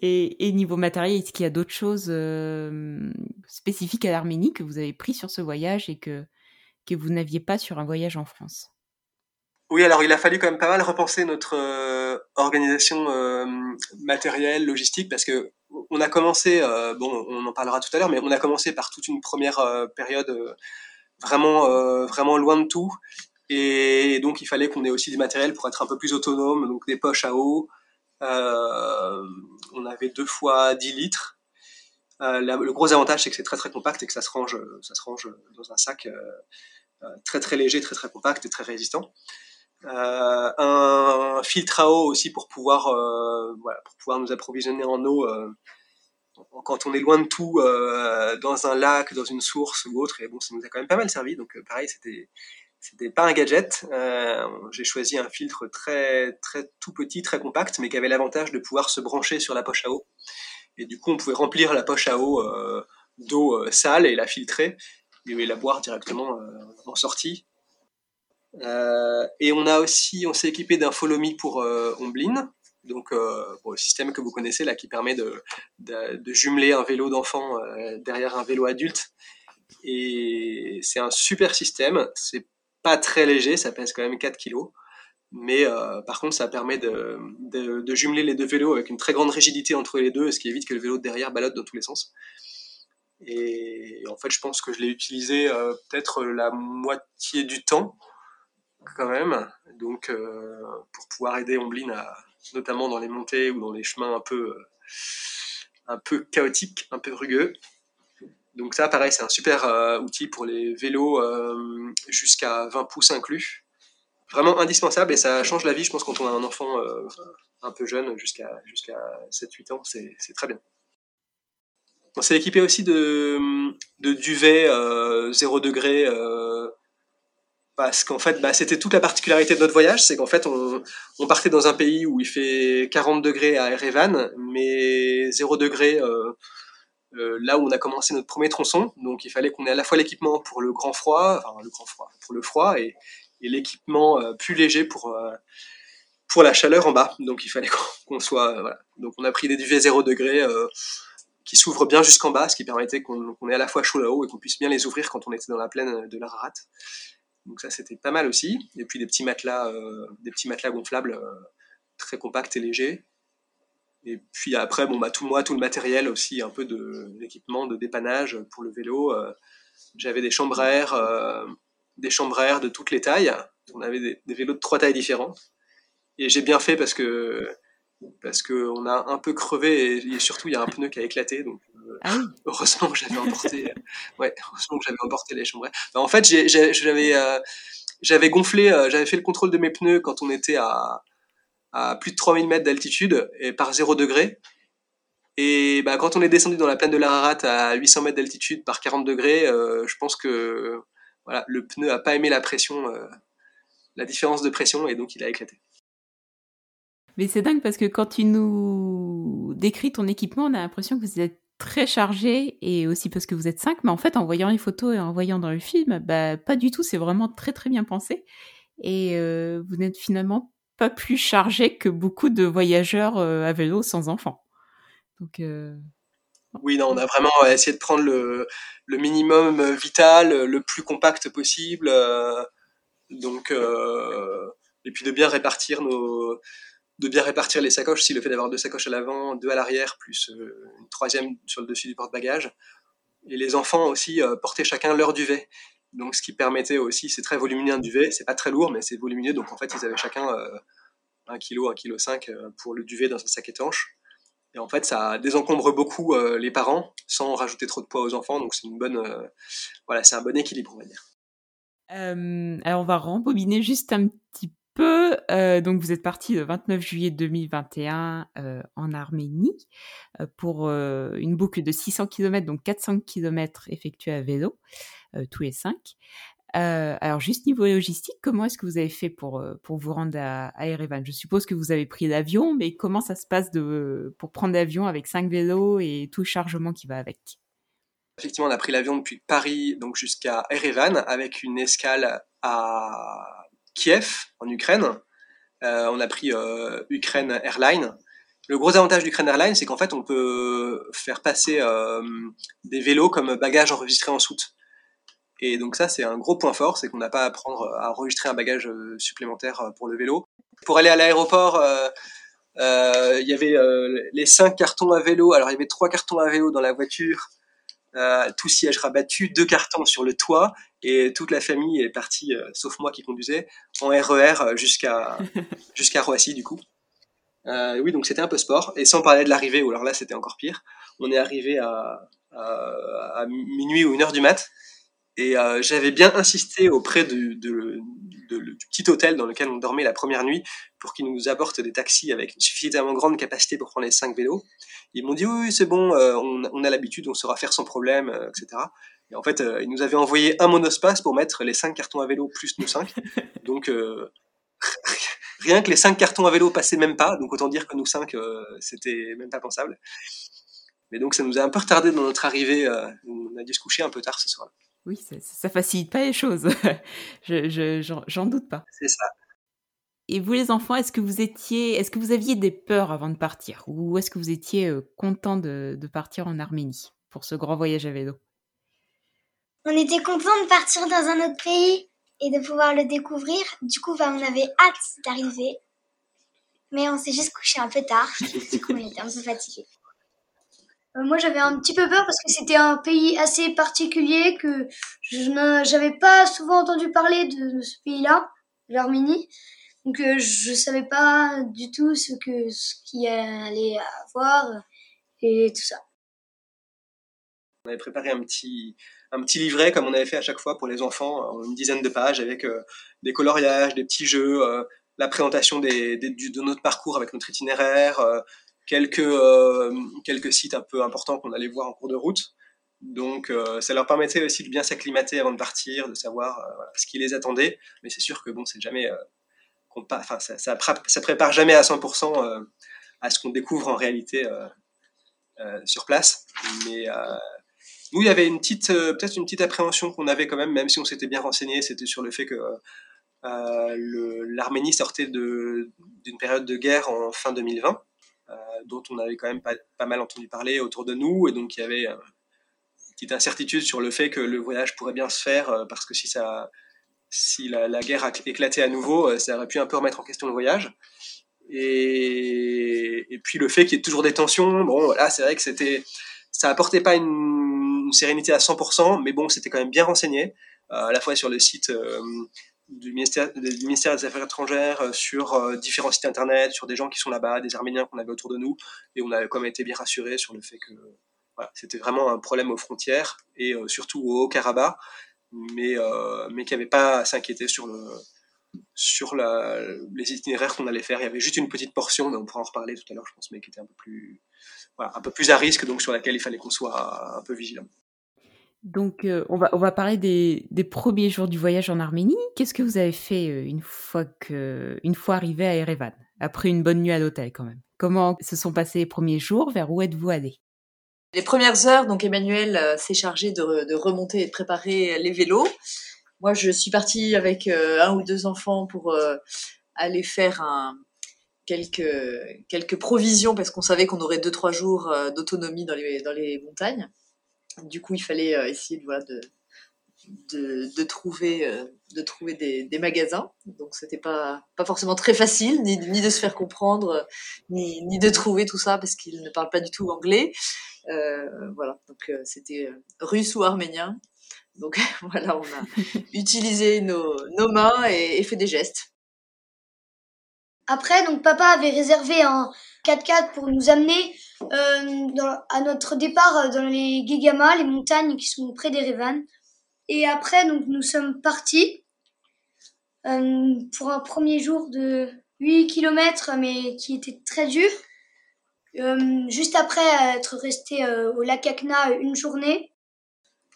Et, niveau matériel, est-ce qu'il y a d'autres choses euh, spécifiques à l'Arménie que vous avez pris sur ce voyage et que, que vous n'aviez pas sur un voyage en France? Oui, alors il a fallu quand même pas mal repenser notre euh, organisation euh, matérielle, logistique, parce que on a commencé, euh, bon, on en parlera tout à l'heure, mais on a commencé par toute une première période vraiment, vraiment loin de tout, et donc il fallait qu'on ait aussi du matériel pour être un peu plus autonome, donc des poches à eau. on avait deux fois 10 litres. le gros avantage, c'est que c'est très très compact et que ça se range, ça se range dans un sac très très léger, très très compact et très résistant. Euh, un filtre à eau aussi pour pouvoir, euh, pour pouvoir nous approvisionner en eau euh, quand on est loin de tout, dans un lac, dans une source ou autre. Et bon, ça nous a quand même pas mal servi. Donc pareil, c'était c'était pas un gadget. Euh, j'ai choisi un filtre très très tout petit, très compact, mais qui avait l'avantage de pouvoir se brancher sur la poche à eau. Et du coup, on pouvait remplir la poche à eau euh, d'eau sale et la filtrer et la boire directement en sortie. Euh, et on a aussi, on s'est équipé d'un Follow Me pour euh, Omblin, donc euh, le système que vous connaissez là qui permet de, de, jumeler un vélo d'enfant derrière un vélo adulte. Et c'est un super système. C'est pas très léger, ça pèse quand même 4 kg. Mais par contre, ça permet de, jumeler les deux vélos avec une très grande rigidité entre les deux, ce qui évite que le vélo de derrière ballotte dans tous les sens. Et en fait, je pense que je l'ai utilisé peut-être la moitié du temps quand même. Donc, euh, pour pouvoir aider Omblin, à, notamment dans les montées ou dans les chemins un peu, euh, un peu chaotiques, un peu rugueux. Donc ça, pareil, c'est un super euh, outil pour les vélos jusqu'à 20 pouces inclus. Vraiment indispensable et ça change la vie, je pense, quand on a un enfant un peu jeune, jusqu'à jusqu'à 7-8 ans, c'est très bien. On s'est équipé aussi de, de duvet 0 degré parce qu'en fait, bah, c'était toute la particularité de notre voyage, c'est qu'en fait, on, on, partait dans un pays où il fait 40 degrés à Erevan, mais 0 degré euh, là où on a commencé notre premier tronçon. Donc, il fallait qu'on ait à la fois l'équipement pour le grand froid, enfin le grand froid, pour le froid, et, l'équipement euh, plus léger pour euh, pour la chaleur en bas. Donc, il fallait qu'on soit. Donc, on a pris des duvets 0 degré qui s'ouvrent bien jusqu'en bas, ce qui permettait qu'on ait à la fois chaud là-haut et qu'on puisse bien les ouvrir quand on était dans la plaine de l'Ararat. Donc ça c'était pas mal aussi. Et puis des petits matelas, des petits matelas gonflables très compacts et légers. Et puis après, bon bah tout moi, tout le matériel aussi, un peu de d'équipement, de dépannage pour le vélo. Euh, j'avais des chambres à air, des chambres à air de toutes les tailles. On avait des, des vélos de trois tailles différentes. Et j'ai bien fait parce que parce qu'on a un peu crevé et, surtout il y a un pneu qui a éclaté. Donc euh, ah heureusement que j'avais emporté, ouais, heureusement que j'avais emporté les chambres. Bah, en fait, j'avais euh, j'avais gonflé, euh, j'avais fait le contrôle de mes pneus quand on était à, à plus de 3000 mètres d'altitude et par 0 degré. Et bah, quand on est descendu dans la plaine de l'Ararat à 800 mètres d'altitude par 40 degrés, je pense que voilà, le pneu a pas aimé la pression, la différence de pression et donc il a éclaté. Mais c'est dingue parce que quand tu nous décris ton équipement, on a l'impression que vous êtes très chargé et aussi parce que vous êtes cinq, mais en fait, en voyant les photos et en voyant dans le film, bah, pas du tout, c'est vraiment très très bien pensé. Et euh, vous n'êtes finalement pas plus chargé que beaucoup de voyageurs euh, à vélo sans enfants. Donc, euh... Oui, non, on a vraiment essayé de prendre le, le minimum vital, le plus compact possible. Euh, donc, euh, et puis de bien répartir nos, de bien répartir les sacoches, si le fait d'avoir deux sacoches à l'avant, deux à l'arrière, plus euh, une troisième sur le dessus du porte-bagages. Et les enfants aussi euh, portaient chacun leur duvet. Donc ce qui permettait aussi, c'est très volumineux un duvet, c'est pas très lourd, mais c'est volumineux, donc en fait ils avaient chacun euh, un kilo, un kilo cinq pour le duvet dans un sac étanche. et en fait, ça désencombre beaucoup les parents sans rajouter trop de poids aux enfants. Donc c'est une bonne, voilà, c'est un bon équilibre, on va dire. alors on va rembobiner juste un petit peu. donc vous êtes parti le 29 juillet 2021 en Arménie pour une boucle de 600 km, donc 400 km effectués à vélo, tous les cinq. Euh, alors juste niveau logistique, comment est-ce que vous avez fait pour, euh, pour vous rendre à, à Erevan? Je suppose que vous avez pris l'avion, mais comment ça se passe pour prendre l'avion avec cinq vélos et tout le chargement qui va avec? Effectivement, on a pris l'avion depuis Paris donc jusqu'à Erevan avec une escale à Kiev en Ukraine. Euh, on a pris euh, Ukraine Airlines. Le gros avantage d'Ukraine Airlines, c'est qu'en fait, on peut faire passer euh, des vélos comme bagages enregistrés en soute. Et donc ça, c'est un gros point fort, c'est qu'on n'a pas à prendre à enregistrer un bagage euh, supplémentaire euh, pour le vélo. Pour aller à l'aéroport, euh, euh, il y avait les cinq cartons à vélo. Alors il y avait trois cartons à vélo dans la voiture, tout siège rabattu, deux cartons sur le toit, et toute la famille est partie, sauf moi qui conduisais, en RER e jusqu'à jusqu'à Roissy du coup. Oui, donc c'était un peu sport. Et sans parler de l'arrivée, ou alors là c'était encore pire. On est arrivé à, à, à minuit ou une heure du mat. Et euh, j'avais bien insisté auprès de, de, de, du petit hôtel dans lequel on dormait la première nuit pour qu'ils nous apportent des taxis avec une suffisamment grande capacité pour prendre les cinq vélos. Ils m'ont dit oui, c'est bon, euh, on, on, a l'habitude, on saura faire sans problème, euh, etc. Et en fait, euh, ils nous avaient envoyé un monospace pour mettre les cinq cartons à vélo plus nous cinq. Donc euh, rien que les cinq cartons à vélo passaient même pas. Donc autant dire que nous cinq, c'était même pas pensable. Mais donc ça nous a un peu retardé dans notre arrivée. on a dû se coucher un peu tard ce soir. -là. Oui, ça, ça, facilite pas les choses. je, je, j'en doute pas. C'est ça. Et vous les enfants, est-ce que vous étiez, est-ce que vous aviez des peurs avant de partir, ou est-ce que vous étiez euh, content de, de, partir en Arménie pour ce grand voyage à vélo? On était content de partir dans un autre pays et de pouvoir le découvrir. Du coup, bah, on avait hâte d'arriver, mais on s'est juste couché un peu tard. Du coup, on était un peu fatigués. Euh, moi, j'avais un petit peu peur parce que c'était un pays assez particulier que je n'avais pas souvent entendu parler de, ce pays-là, l'Arménie. Donc, euh, je savais pas du tout ce que ce qu'il allait avoir et tout ça. On avait préparé un petit un petit livret comme on avait fait à chaque fois pour les enfants, une dizaine de pages avec euh, des coloriages, des petits jeux, euh, la présentation des, du, de notre parcours avec notre itinéraire, quelques, euh, quelques sites un peu importants qu'on allait voir en cours de route. Donc euh, ça leur permettait aussi de bien s'acclimater avant de partir, de savoir euh, ce qui les attendait. Mais c'est sûr que bon, c'est jamais, enfin ça, ça, ça, prépare jamais à 100% à ce qu'on découvre en réalité sur place. Mais nous, il y avait une petite, peut-être une petite appréhension qu'on avait quand même, même si on s'était bien renseigné, c'était sur le fait que l'Arménie sortait d'une période de guerre en fin 2020 euh, dont on avait quand même pas, mal entendu parler autour de nous, et donc il y avait euh, une petite incertitude sur le fait que le voyage pourrait bien se faire, euh, parce que si, la, guerre a éclaté à nouveau, ça aurait pu un peu remettre en question le voyage. Et, puis le fait qu'il y ait toujours des tensions, bon, voilà, c'est vrai que c'était, ça apportait pas une, sérénité à 100%, mais bon, c'était quand même bien renseigné, euh, à la fois sur le site euh, du ministère, des Affaires étrangères euh, sur euh, différents sites internet, sur des gens qui sont là-bas, des Arméniens qu'on avait autour de nous, et on avait quand même été bien rassurés sur le fait que c'était vraiment un problème aux frontières et euh, surtout au Haut-Karabakh, mais, mais qu'il n'y avait pas à s'inquiéter sur, sur les itinéraires qu'on allait faire. Il y avait juste une petite portion, mais on pourra en reparler tout à l'heure, je pense, mais qui était un peu plus, un peu plus à risque, donc sur laquelle il fallait qu'on soit un peu vigilant. Donc, euh, on, va, on va parler des, des, premiers jours du voyage en Arménie. Qu'est-ce que vous avez fait euh, une fois, que, une fois arrivé à Erevan, après une bonne nuit à l'hôtel quand même? Comment se sont passés les premiers jours? Vers où êtes-vous allé? Les premières heures, donc Emmanuel euh, s'est chargé de, de, remonter et de préparer les vélos. Moi, je suis partie avec un ou deux enfants pour aller faire un, quelques, quelques provisions parce qu'on savait qu'on aurait deux, trois jours d'autonomie dans les, dans les montagnes. Du coup, il fallait euh, essayer de, voilà, de, de, de, trouver, euh, de trouver des, des magasins. Donc, c'était pas, pas forcément très facile, ni, ni de se faire comprendre, ni, ni de trouver tout ça parce qu'ils ne parlent pas du tout anglais. Euh, voilà, donc c'était russe ou arménien. Donc voilà, on a utilisé nos, nos mains et, et, fait des gestes. Après, donc papa avait réservé un, 4x4 pour nous amener à notre départ dans les Gegama, les montagnes qui sont près d'Erevan. Et après, donc, nous sommes partis pour un premier jour de 8 km, mais qui était très dur. juste après être resté au lac Akna une journée,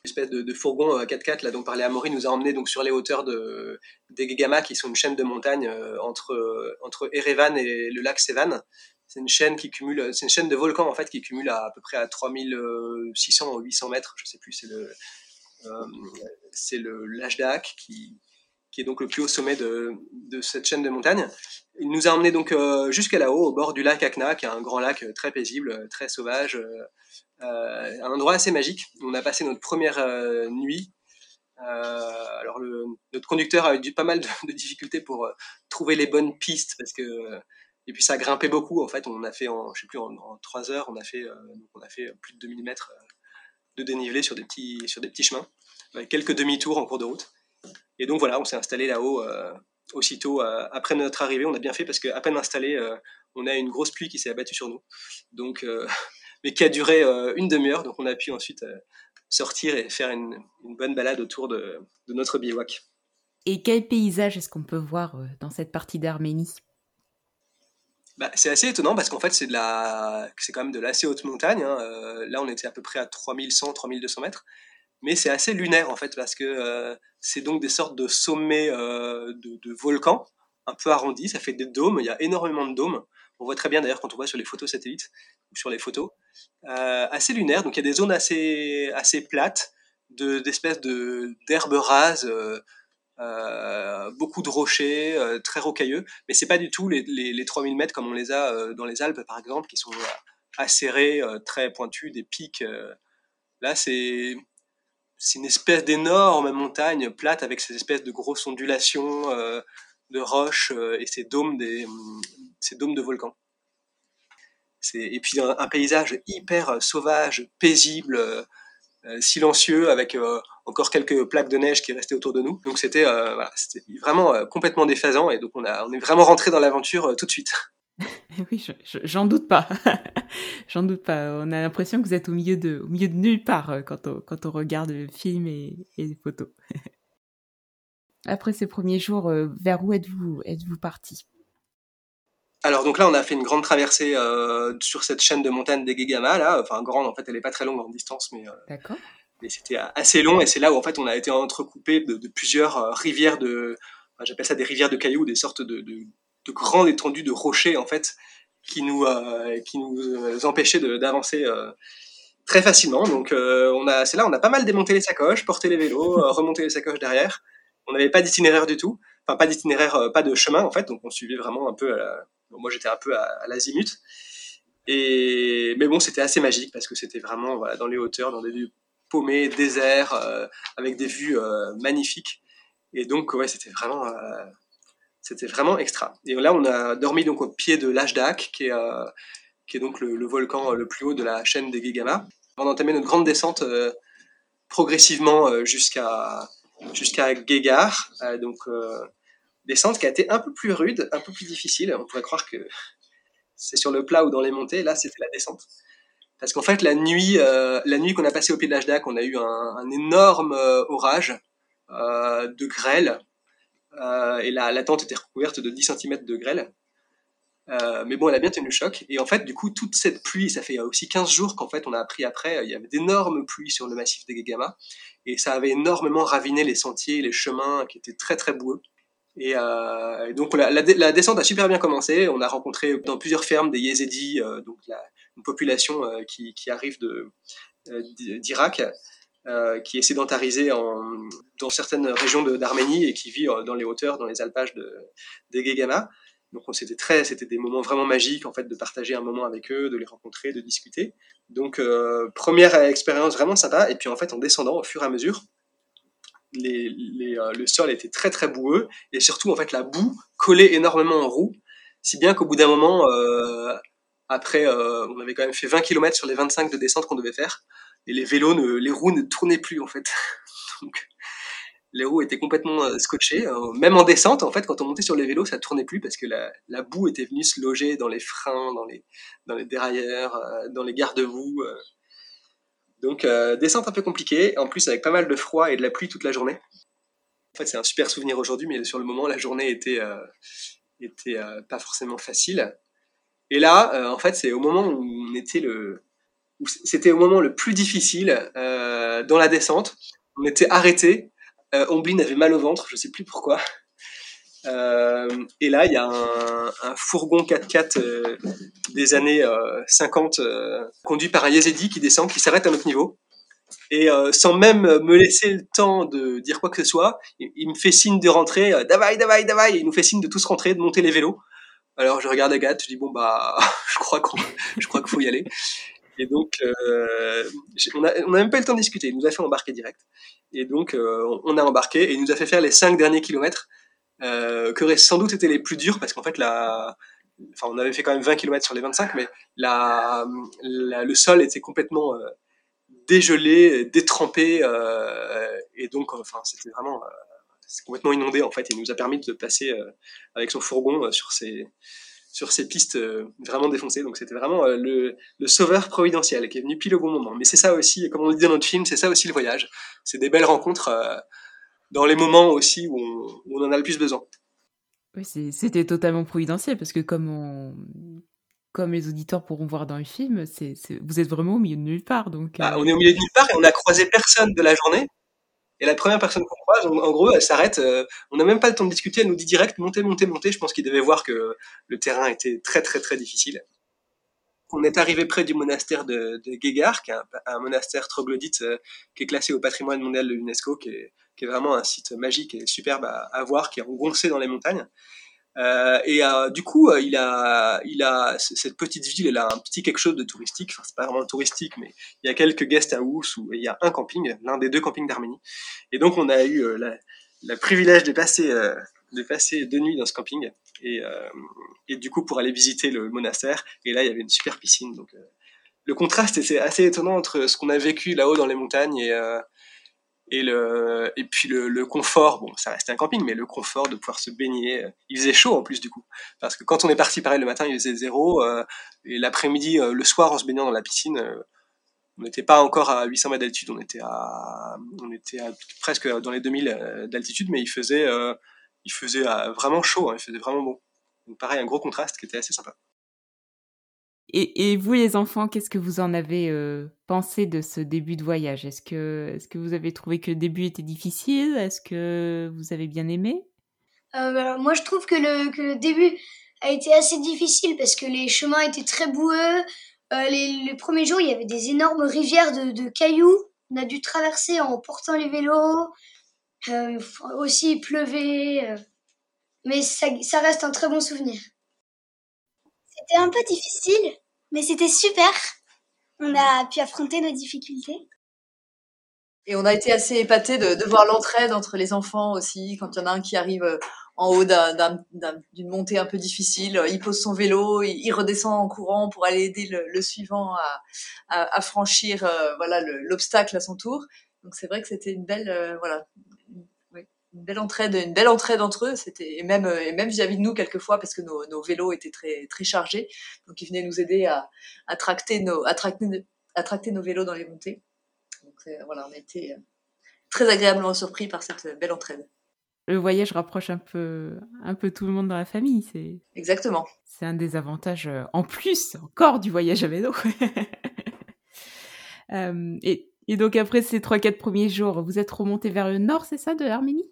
espèce de, fourgon 4x4 euh, là dont parlait Amaury nous a emmené donc sur les hauteurs de des Gegama qui sont une chaîne de montagne euh, entre euh, entre Erevan et le lac Sevan. C'est une chaîne qui cumule, c'est une chaîne de volcans en fait qui cumule à, peu près à 3600 ou 800 mètres, je sais plus, c'est le c'est le qui qui est donc le plus haut sommet de, de cette chaîne de montagne. Il nous a emmené donc jusqu'à là-haut, au bord du lac Akna, qui est un grand lac très paisible, très sauvage, euh, un endroit assez magique. On a passé notre première euh, nuit. Euh, alors notre conducteur a eu pas mal de, difficultés pour trouver les bonnes pistes parce que et puis ça a grimpé beaucoup en fait on a fait en je sais plus en, trois 3 heures on a fait on a fait plus de 2000 mètres de dénivelé sur des petits sur des petits chemins quelques demi-tours en cours de route et donc voilà on s'est installé là-haut aussitôt après notre arrivée on a bien fait parce qu'à peine installé on a une grosse pluie qui s'est abattue sur nous donc mais qui a duré euh, une demi-heure. Donc on a pu ensuite euh, sortir et faire une, bonne balade autour de, notre bivouac. Et quel paysage est-ce qu'on peut voir euh, dans cette partie d'Arménie? Bah, c'est assez étonnant parce qu'en fait c'est de la c'est quand même de l'assez haute montagne hein. là on était à peu près à 3100 3200 mètres mais c'est assez lunaire en fait parce que c'est donc des sortes de sommets de, de, volcans un peu arrondis ça fait des dômes il y a énormément de dômes on voit très bien d'ailleurs quand on voit sur les photos satellites ou sur les photos euh, assez lunaire. Donc il y a des zones assez, assez plates, d'espèces de, d'herbes rases, euh, euh, beaucoup de rochers, très rocailleux. Mais c'est pas du tout les, les, 3000 mètres comme on les a dans les Alpes par exemple, qui sont acérés, très pointus, des pics. là c'est c'est une espèce d'énorme montagne plate avec ces espèces de grosses ondulations de roches et ces dômes, des, ces dômes de volcans et puis un, paysage hyper euh, sauvage, paisible, euh, euh, silencieux, avec encore quelques plaques de neige qui restaient autour de nous. Donc c'était vraiment complètement déphasant et donc on, est vraiment rentré dans l'aventure tout de suite. oui, j'en doute pas. j'en doute pas. On a l'impression que vous êtes au milieu de, au milieu de nulle part quand on, regarde le film et les photos. Après ces premiers jours, vers où êtes-vous êtes-vous parti? Alors donc là, on a fait une grande traversée euh, sur cette chaîne de montagne des Gegama, là, enfin grande, en fait, elle est pas très longue en distance, mais, euh, mais c'était assez long, et c'est là où en fait on a été entrecoupé de, plusieurs euh, rivières de, j'appelle ça des rivières de cailloux, des sortes de, de, grandes étendues de rochers en fait, qui nous qui nous empêchaient d'avancer très facilement. Donc on a, c'est là, on a pas mal démonté les sacoches, porté les vélos, remonté les sacoches derrière. On n'avait pas d'itinéraire du tout, enfin pas d'itinéraire, pas de chemin en fait, donc on suivait vraiment un peu moi, j'étais un peu à, l'azimut. Et, mais bon, c'était assez magique parce que c'était vraiment dans les hauteurs, dans des lieux paumés, déserts, euh, avec des vues euh, magnifiques. Et donc, ouais, c'était vraiment, euh, c'était vraiment extra. Et là, on a dormi donc au pied de l'Ajdak, qui est, qui est donc le, volcan le plus haut de la chaîne des Gegama. On a entamé notre grande descente progressivement jusqu'à jusqu'à Gegar, donc descente qui a été un peu plus rude, un peu plus difficile. On pourrait croire que c'est sur le plat ou dans les montées. Là, c'était la descente. Parce qu'en fait, la nuit, euh, la nuit qu'on a passé au pied de l'Ajdak, on a eu un, énorme euh, orage euh, de grêle. et la, la, tente était recouverte de 10 cm de grêle. Mais bon, elle a bien tenu le choc. Et en fait, du coup, toute cette pluie, ça fait aussi 15 jours qu'en fait, on a appris après, il y avait d'énormes pluies sur le massif des Gegama. Et ça avait énormément raviné les sentiers, les chemins qui étaient très très boueux. Euh, et, donc la, descente a super bien commencé. On a rencontré dans plusieurs fermes des Yézidis, euh, donc la, une population euh, qui, qui, arrive de, d'Irak, qui est sédentarisée en, dans certaines régions d'Arménie et qui vit dans les hauteurs, dans les alpages de, des Gegama. Donc c'était très, c'était des moments vraiment magiques en fait de partager un moment avec eux, de les rencontrer, de discuter. Donc première expérience vraiment sympa. Et puis en fait en descendant au fur et à mesure, euh, le sol était très très boueux et surtout en fait la boue collait énormément en roue, si bien qu'au bout d'un moment, euh, après, euh, on avait quand même fait 20 km sur les 25 de descente qu'on devait faire et les vélos, les roues ne tournaient plus en fait. les roues étaient complètement euh, scotchées. même en descente, en fait, quand on montait sur les vélos, ça tournait plus parce que la, boue était venue se loger dans les freins, dans les, dans les dérailleurs, dans les garde-boue. Donc, descente un peu compliquée, en plus avec pas mal de froid et de la pluie toute la journée. En fait, c'est un super souvenir aujourd'hui, mais sur le moment, la journée était, était pas forcément facile. Et là, en fait, c'est au moment où on était le, c'était au moment le plus difficile euh, dans la descente. On était arrêté. Euh, Omblin avait mal au ventre, je sais plus pourquoi. Euh, et là, il y a un, fourgon 4x4 euh, des années 50 conduit par un Yezidi qui descend, qui s'arrête à notre niveau. Et sans même me laisser le temps de dire quoi que ce soit, il, me fait signe de rentrer, davai, davai, davai, il nous fait signe de tous rentrer, de monter les vélos. Alors je regarde Agathe, je dis bon bah je crois je crois qu'il faut y aller. Et donc, euh, on n'a même pas eu le temps de discuter. Il nous a fait embarquer direct. Et donc, euh, on a embarqué et il nous a fait faire les cinq derniers kilomètres, euh, qui auraient sans doute été les plus durs parce qu'en fait, la, enfin, on avait fait quand même 20 kilomètres sur les 25, mais la, le sol était complètement euh, dégelé, détrempé, euh, et donc, enfin, c'était vraiment euh, complètement inondé en fait. Il nous a permis de passer avec son fourgon sur ces sur ces pistes euh, vraiment défoncées. Donc c'était vraiment euh, le, le, sauveur providentiel qui est venu pile au bon moment. Mais c'est ça aussi, comme on dit dans notre film, c'est ça aussi le voyage. C'est des belles rencontres euh, dans les moments aussi où on, en a le plus besoin. Oui, c'était totalement providentiel parce que comme on, comme les auditeurs pourront voir dans le film, c'est vous êtes vraiment au milieu de nulle part. Donc, bah, on est au milieu de nulle part et on a croisé personne de la journée. Et la première personne qu'on croise, en, gros, elle s'arrête. Euh, on n'a même pas le temps de discuter. Elle nous dit direct montez, montez, montez. Je pense qu'il devait voir que le terrain était très, très, très difficile. On est arrivé près du monastère de, de qui est un, monastère troglodyte euh, qui est classé au patrimoine mondial de l'UNESCO, qui est, vraiment un site magique et superbe à, à voir, qui est engoncé dans les montagnes. Euh, et euh, du coup, euh, il a, il a cette petite ville, elle a un petit quelque chose de touristique. Enfin, c'est pas vraiment touristique, mais il y a quelques guest houses où il y a un camping, l'un des deux campings d'Arménie. Et donc, on a eu la, la, privilège de passer, de passer deux nuits dans ce camping. Et, et du coup, pour aller visiter le monastère. Et là, il y avait une super piscine. Donc, le contraste était assez étonnant entre ce qu'on a vécu là-haut dans les montagnes et et le et puis le, le, confort bon ça restait un camping mais le confort de pouvoir se baigner il faisait chaud en plus du coup. Parce que quand on est parti pareil le matin il faisait zéro euh, et l'après-midi euh, le soir en se baignant dans la piscine euh, on n'était pas encore à 800 mètres d'altitude on était à on était à, presque dans les 2000 d'altitude mais il faisait il faisait vraiment chaud hein, il faisait vraiment bon. Donc pareil un gros contraste qui était assez sympa et, vous, les enfants, qu'est-ce que vous en avez euh, pensé de ce début de voyage? Est-ce que, est que vous avez trouvé que le début était difficile? Est-ce que vous avez bien aimé? Euh, bah, Moi, je trouve que le, que le début a été assez difficile parce que les chemins étaient très boueux. Euh, les, les, premiers jours, il y avait des énormes rivières de, de cailloux. On a dû traverser en portant les vélos. Aussi, il pleuvait. Mais ça, ça reste un très bon souvenir. C'était un peu difficile, mais c'était super. On a pu affronter nos difficultés. Et on a été assez épatés de, voir l'entraide entre les enfants aussi. Quand il y en a un qui arrive euh, en haut d'une montée un peu difficile, il pose son vélo, il, redescend en courant pour aller aider le, suivant à, franchir euh, voilà l'obstacle à son tour. Donc c'est vrai que c'était une belle euh, voilà une belle entraide, une belle entraide entre eux. C'était et même et même vis-à-vis de nous quelquefois parce que nos, nos, vélos étaient très très chargés, donc ils venaient nous aider à, à tracter nos à tracter, à tracter nos vélos dans les montées. Donc voilà, on a été euh, très agréablement surpris par cette belle entraide. Le voyage rapproche un peu un peu tout le monde dans la famille, c'est exactement. C'est un des avantages euh, en plus encore du voyage à vélo. euh, et, et donc après ces trois quatre premiers jours, vous êtes remonté vers le nord, c'est ça, de l'Arménie?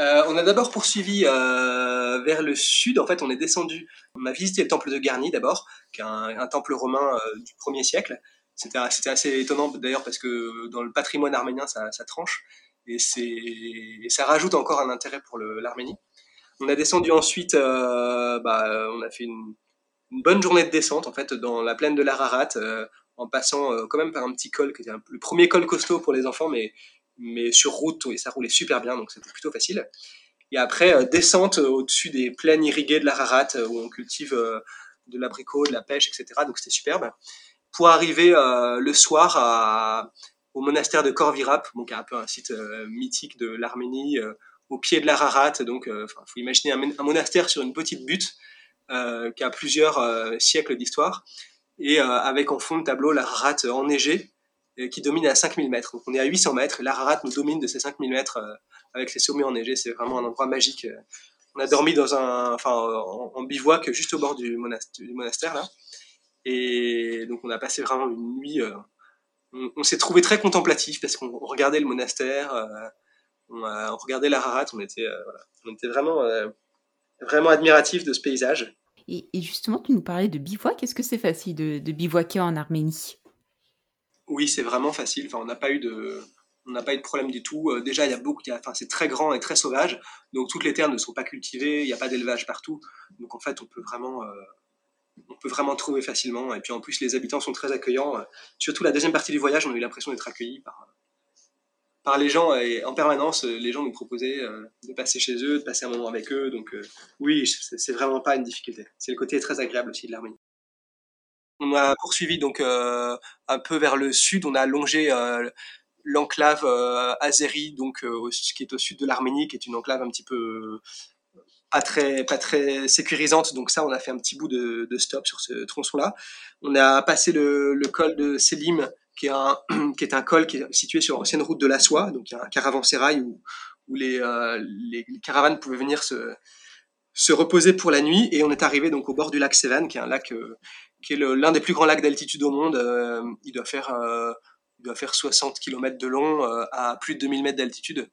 Euh, on a d'abord poursuivi euh, vers le sud. En fait, on est descendu. On a visité le temple de Garni d'abord, qui est un, temple romain euh, du 1er siècle. C'était assez étonnant d'ailleurs parce que dans le patrimoine arménien, ça, tranche et, ça rajoute encore un intérêt pour l'Arménie. On a descendu ensuite. Bah, on a fait une, bonne journée de descente en fait dans la plaine de l'Ararat, en passant quand même par un petit col qui était le premier col costaud pour les enfants, mais mais sur route, ça roulait super bien, donc c'était plutôt facile. Et après, euh, descente au-dessus des plaines irriguées de l'Ararat, euh, où on cultive euh, de l'abricot, de la pêche, etc. Donc c'était superbe. Pour arriver le soir au monastère de Corvirap, donc un peu un site mythique de l'Arménie, au pied de l'Ararat. Donc, il faut imaginer un, monastère sur une petite butte qui a plusieurs siècles d'histoire, et avec en fond de tableau l'Ararat enneigé, qui domine à 5000 mètres. Donc on est à 800 mètres, l'Ararat nous domine de ces 5000 mètres avec les sommets enneigés. C'est vraiment un endroit magique on a dormi dans un, en, bivouac juste au bord du, monastère, là. Et donc on a passé vraiment une nuit. Euh, on, s'est trouvé très contemplatif parce qu'on regardait le monastère, euh, on, regardait l'Ararat, on était, euh, on était vraiment, vraiment admiratif de ce paysage. Et, justement, tu nous parlais de bivouac. Est-ce que c'est facile de, de, bivouaquer en Arménie? Oui, c'est vraiment facile. Enfin, on n'a pas eu de, on n'a pas eu de problème du tout. Euh, déjà, il y a beaucoup, enfin, c'est très grand et très sauvage, donc toutes les terres ne sont pas cultivées, il n'y a pas d'élevage partout, donc en fait, on peut vraiment, euh, on peut vraiment trouver facilement. Et puis en plus, les habitants sont très accueillants. Euh, surtout la deuxième partie du voyage, on a eu l'impression d'être accueillis par, par les gens et en permanence, les gens nous proposaient de passer chez eux, de passer un moment avec eux. Donc oui, c'est vraiment pas une difficulté. C'est le côté très agréable aussi de l'Arménie. On a poursuivi donc un peu vers le sud, on a longé l'enclave euh, azérie, donc euh, qui est au sud de l'Arménie, qui est une enclave un petit peu euh, pas très pas très sécurisante. Donc ça, on a fait un petit bout de, stop sur ce tronçon-là. On a passé le, col de Selim, qui est un qui est un col qui est situé sur l'ancienne route de la soie, donc il y a un caravansérail où où les, caravanes pouvaient venir se se reposer pour la nuit et on est arrivé donc au bord du lac Sevan qui est un lac qui est l'un des plus grands lacs d'altitude au monde il doit faire il doit faire 60 km de long euh, à plus de 2000 mètres d'altitude.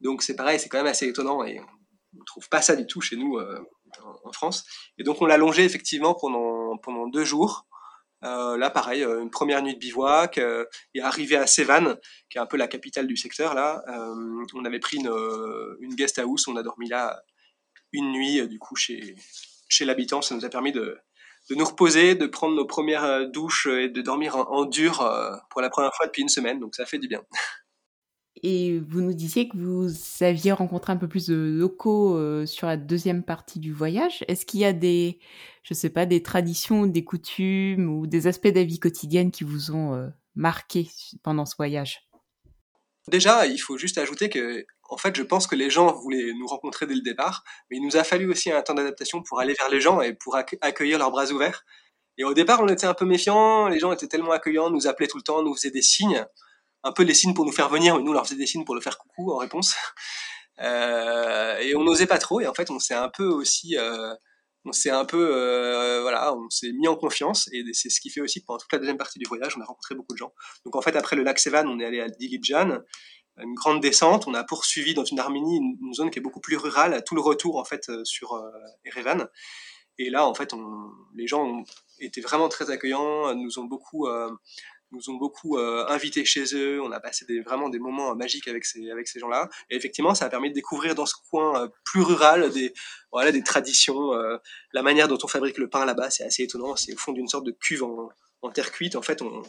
Donc c'est pareil, c'est quand même assez étonnant et on ne trouve pas ça du tout chez nous euh, en, France. Et donc on l'a longé effectivement pendant, pendant deux jours. Euh, là, pareil, une première nuit de bivouac et arrivé à Sévan, qui est un peu la capitale du secteur. Là, on avait pris une, une, guest house, on a dormi là une nuit du coup chez chez l'habitant. Ça nous a permis de, de nous reposer, de prendre nos premières euh, douches et de dormir en, dur euh, pour la première fois depuis une semaine. Donc ça fait du bien. Et vous nous disiez que vous aviez rencontré un peu plus de locaux euh, sur la deuxième partie du voyage. Est-ce qu'il y a des, je sais pas, des traditions, des coutumes ou des aspects de la vie quotidienne qui vous ont marqué pendant ce voyage? Déjà, il faut juste ajouter que en fait, je pense que les gens voulaient nous rencontrer dès le départ, mais il nous a fallu aussi un temps d'adaptation pour aller vers les gens et pour accueillir leurs bras ouverts. Et au départ, on était un peu méfiants, les gens étaient tellement accueillants, nous appelaient tout le temps, nous faisaient des signes, un peu des signes pour nous faire venir, mais nous, leur faisait des signes pour le faire coucou en réponse. Euh, et on n'osait pas trop, et en fait, on s'est un peu aussi, euh, on s'est un peu, euh, voilà, on s'est mis en confiance, et c'est ce qui fait aussi que pendant toute la deuxième partie du voyage, on a rencontré beaucoup de gens. Donc en fait, après le lac Sevan, on est allé à Diligjan, une grande descente. On a poursuivi dans une Arménie, une, zone qui est beaucoup plus rurale, à tout le retour en fait euh, sur euh, Erevan. Et là, en fait, on, les gens ont été vraiment très accueillants, nous ont beaucoup, euh, nous ont beaucoup invités chez eux. On a passé vraiment des moments magiques avec ces, avec ces gens-là. Et effectivement, ça a permis de découvrir dans ce coin plus rural des, voilà, des traditions. la manière dont on fabrique le pain là-bas, c'est assez étonnant. C'est au fond d'une sorte de cuve en, en terre cuite. En fait, on,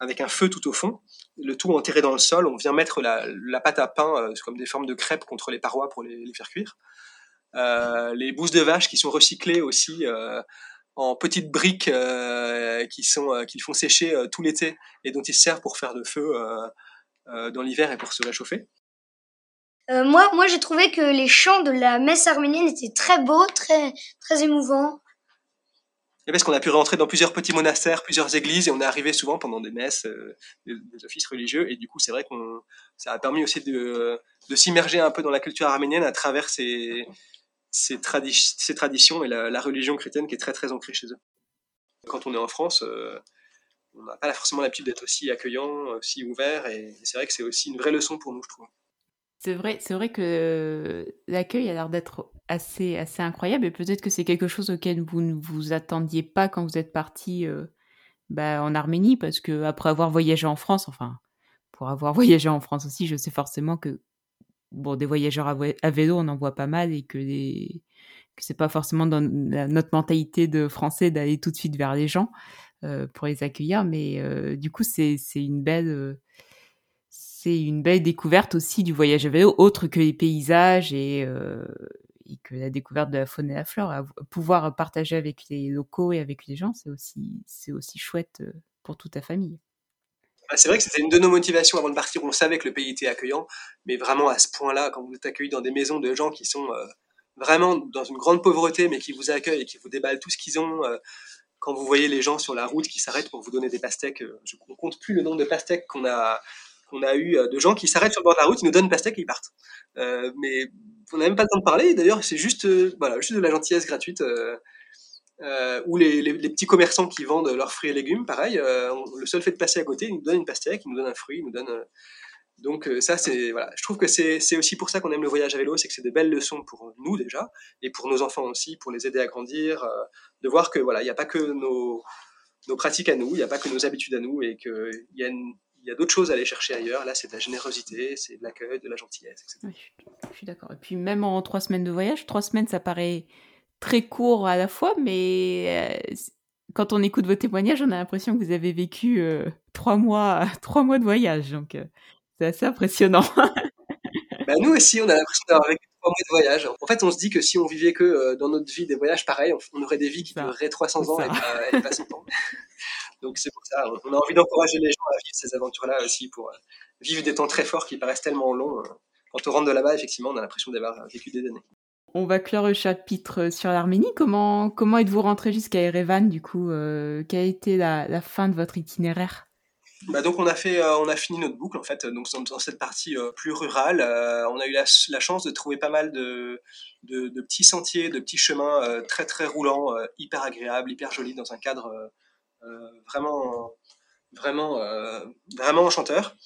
avec un feu tout au fond, le tout enterré dans le sol. On vient mettre la, pâte à pain euh, comme des formes de crêpes contre les parois pour les, faire cuire. Euh, les bousses de vache qui sont recyclées aussi euh, en petites briques qui sont qui font sécher tout l'été et dont ils servent pour faire de feu dans l'hiver et pour se réchauffer. moi, moi j'ai trouvé que les chants de la messe arménienne étaient très beaux, très, très émouvants parce qu'on a pu rentrer dans plusieurs petits monastères, plusieurs églises, et on est arrivé souvent pendant des messes, euh, des, offices religieux, et du coup, c'est vrai qu'on ça a permis aussi de, de s'immerger un peu dans la culture arménienne à travers ces, ces, ces traditions et la, religion chrétienne qui est très très ancrée chez eux. Quand on est en France, euh, on n'a pas forcément l'habitude d'être aussi accueillant, aussi ouvert, et c'est vrai que c'est aussi une vraie leçon pour nous, je trouve. C'est vrai, c'est vrai que l'accueil a l'air d'être assez, incroyable. Et peut-être que c'est quelque chose auquel vous ne vous attendiez pas quand vous êtes parti euh, bah, en Arménie parce que après avoir voyagé en France, enfin pour avoir voyagé en France aussi, je sais forcément que bon des voyageurs à, vélo on en voit pas mal et que les c'est pas forcément dans notre mentalité de français d'aller tout de suite vers les gens euh, pour les accueillir, mais euh, du coup c'est une belle une belle découverte aussi du voyage à vélo, autre que les paysages et, que la découverte de la faune et la flore. pouvoir partager avec les locaux et avec les gens, c'est aussi, chouette euh, pour toute ta famille. Ah, c'est vrai que c'était une de nos motivations avant de partir. On savait que le pays était accueillant, mais vraiment à ce point-là, quand vous êtes accueilli dans des maisons de gens qui sont euh, vraiment dans une grande pauvreté, mais qui vous accueillent et qui vous déballent tout ce qu'ils ont. Euh, quand vous voyez les gens sur la route qui s'arrêtent pour vous donner des pastèques, je ne compte plus le nombre de pastèques qu'on a qu'on a eu de gens qui s'arrêtent sur le bord de la route, ils nous donnent une pastèque et ils partent. mais on n'a même pas le temps de parler. D'ailleurs, c'est juste voilà, juste de la gentillesse gratuite. Euh, ou les, petits commerçants qui vendent leurs fruits et légumes, pareil, euh, le seul fait de passer à côté, ils nous donnent une pastèque, ils nous donnent un fruit, ils nous donnent. Euh, donc ça, c'est voilà, je trouve que c'est aussi pour ça qu'on aime le voyage à vélo, c'est que c'est des belles leçons pour nous déjà et pour nos enfants aussi, pour les aider à grandir, de voir que voilà, il n'y a pas que nos, nos pratiques à nous, il n'y a pas que nos habitudes à nous et qu'il y a il y a d'autres choses à aller chercher ailleurs. Là, c'est de la générosité, c'est de l'accueil, de la gentillesse, etc. je suis d'accord. Et puis même en trois semaines de voyage, trois semaines, ça paraît très court à la fois, mais euh, quand on écoute vos témoignages, on a l'impression que vous avez vécu euh, trois mois, trois mois de voyage. Donc, euh, c'est assez impressionnant. bah, nous aussi, on a l'impression d'avoir vécu trois mois de voyage. En fait, on se dit que si on vivait que dans notre vie des voyages pareils, on, aurait des vies qui dureraient 300 ans et pas, et pas 100 ans. Donc, c'est pour ça, on a envie d'encourager les gens à vivre ces aventures-là aussi pour vivre des temps très forts qui paraissent tellement longs. Quand on rentre de là-bas, effectivement, on a l'impression d'avoir vécu des années. On va clore le chapitre sur l'Arménie. Comment, comment êtes-vous rentré jusqu'à Erevan du coup euh, Quelle a été la, fin de votre itinéraire? Bah donc on a fait, euh, on a fini notre boucle en fait. Donc dans, cette partie euh, plus rurale, on a eu la, chance de trouver pas mal de, de, petits sentiers, de petits chemins très très roulants, hyper agréables, hyper jolis dans un cadre vraiment vraiment vraiment enchanteur.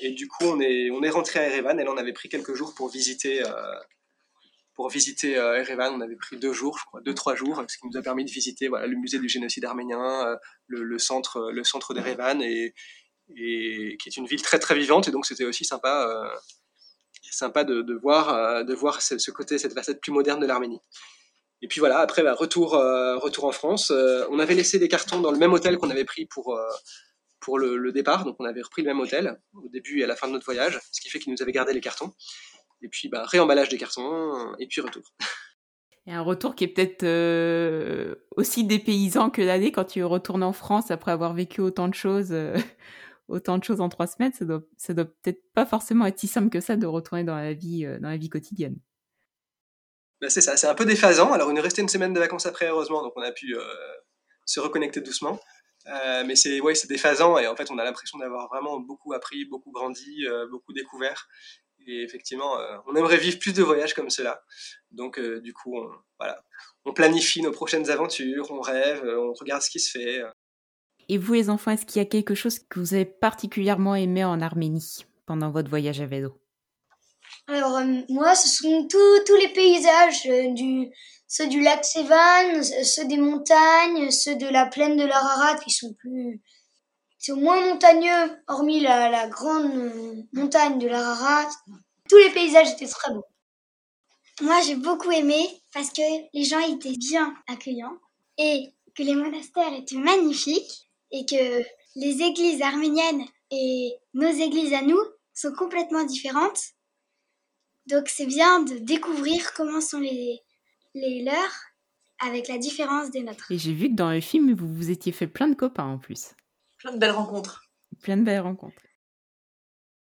Et du coup on est on est rentré à Erevan. Et là on avait pris quelques jours pour visiter pour visiter euh, Erevan, on avait pris deux jours, je crois, deux trois jours, ce qui nous a permis de visiter voilà, le musée du génocide arménien, euh, le, centre, le centre d'Erevan, et, qui est une ville très très vivante. Et donc c'était aussi sympa, euh, sympa de, voir, de voir ce, côté, cette facette plus moderne de l'Arménie. Et puis voilà, après, bah, retour, retour en France. on avait laissé des cartons dans le même hôtel qu'on avait pris pour, pour le, départ. Donc on avait repris le même hôtel au début et à la fin de notre voyage, ce qui fait qu'il nous avait gardé les cartons. Et puis, bah, réemballage des cartons, et puis retour. Et un retour qui est peut-être euh, aussi dépaysant que l'année quand tu retournes en France après avoir vécu autant de choses, euh, autant de choses en trois semaines. Ça doit, ça doit peut-être pas forcément être si simple que ça de retourner dans la vie, euh, dans la vie quotidienne. Bah, c'est ça, c'est un peu déphasant. Alors, il nous restait une semaine de vacances après, heureusement, donc on a pu se reconnecter doucement. mais c'est ouais, c'est déphasant et en fait, on a l'impression d'avoir vraiment beaucoup appris, beaucoup grandi, beaucoup découvert. Et effectivement, euh, on aimerait vivre plus de voyages comme cela. Donc, euh, du coup, on, voilà, on planifie nos prochaines aventures, on rêve, euh, on regarde ce qui se fait. Et vous, les enfants, est-ce qu'il y a quelque chose que vous avez particulièrement aimé en Arménie pendant votre voyage à vélo? Alors, moi, ce sont tous les paysages, du, ceux du lac Sévan, ceux des montagnes, ceux de la plaine de l'Ararat qui sont plus c'est moins montagneux, hormis la, grande montagne de l'Ararat. Tous les paysages étaient très beaux. Moi, j'ai beaucoup aimé parce que les gens étaient bien accueillants et que les monastères étaient magnifiques et que les églises arméniennes et nos églises à nous sont complètement différentes. Donc c'est bien de découvrir comment sont les, les leurs avec la différence des nôtres. Et j'ai vu que dans le film, vous vous étiez fait plein de copains en plus. Plein de belles rencontres. Plein de belles rencontres.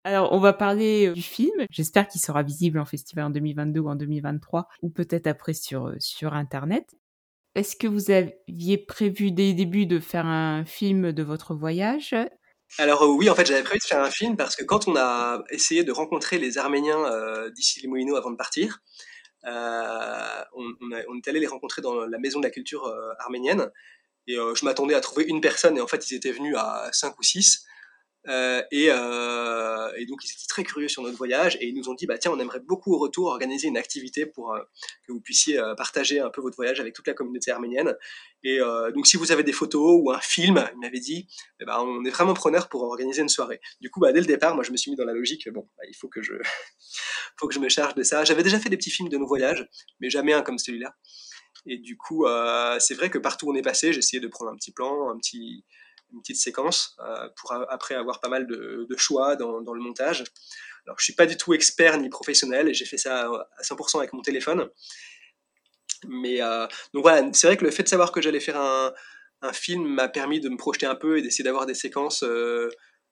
Alors, on va parler euh, du film. J'espère qu'il sera visible en festival en 2022 ou en 2023, ou peut-être après sur, euh, sur Internet. Est-ce que vous aviez prévu dès le début de faire un film de votre voyage? Alors euh, oui, en fait, j'avais prévu de faire un film parce que quand on a essayé de rencontrer les Arméniens d'ici les Moulineaux avant de partir, on, on, est allé les rencontrer dans la maison de la culture arménienne et euh, je m'attendais à trouver une personne, et en fait, ils étaient venus à 5 ou 6. Euh, et, euh, et, donc ils étaient très curieux sur notre voyage et ils nous ont dit bah tiens on aimerait beaucoup au retour organiser une activité pour euh, que vous puissiez partager un peu votre voyage avec toute la communauté arménienne. Et donc si vous avez des photos ou un film il m'avait dit ben, on est vraiment preneur pour organiser une soirée. Du coup bah, dès le départ moi je me suis mis dans la logique bon bah, il faut que je faut que je me charge de ça. J'avais déjà fait des petits films de nos voyages mais jamais un comme celui-là. Et du coup, c'est vrai que partout où on est passé, essayé de prendre un petit plan, un petit, une petite séquence euh, pour après avoir pas mal de, choix dans, le montage. Alors, je suis pas du tout expert ni professionnel j'ai fait ça à 100% avec mon téléphone. Mais euh, donc voilà, c'est vrai que le fait de savoir que j'allais faire un, film m'a permis de me projeter un peu et d'essayer d'avoir des séquences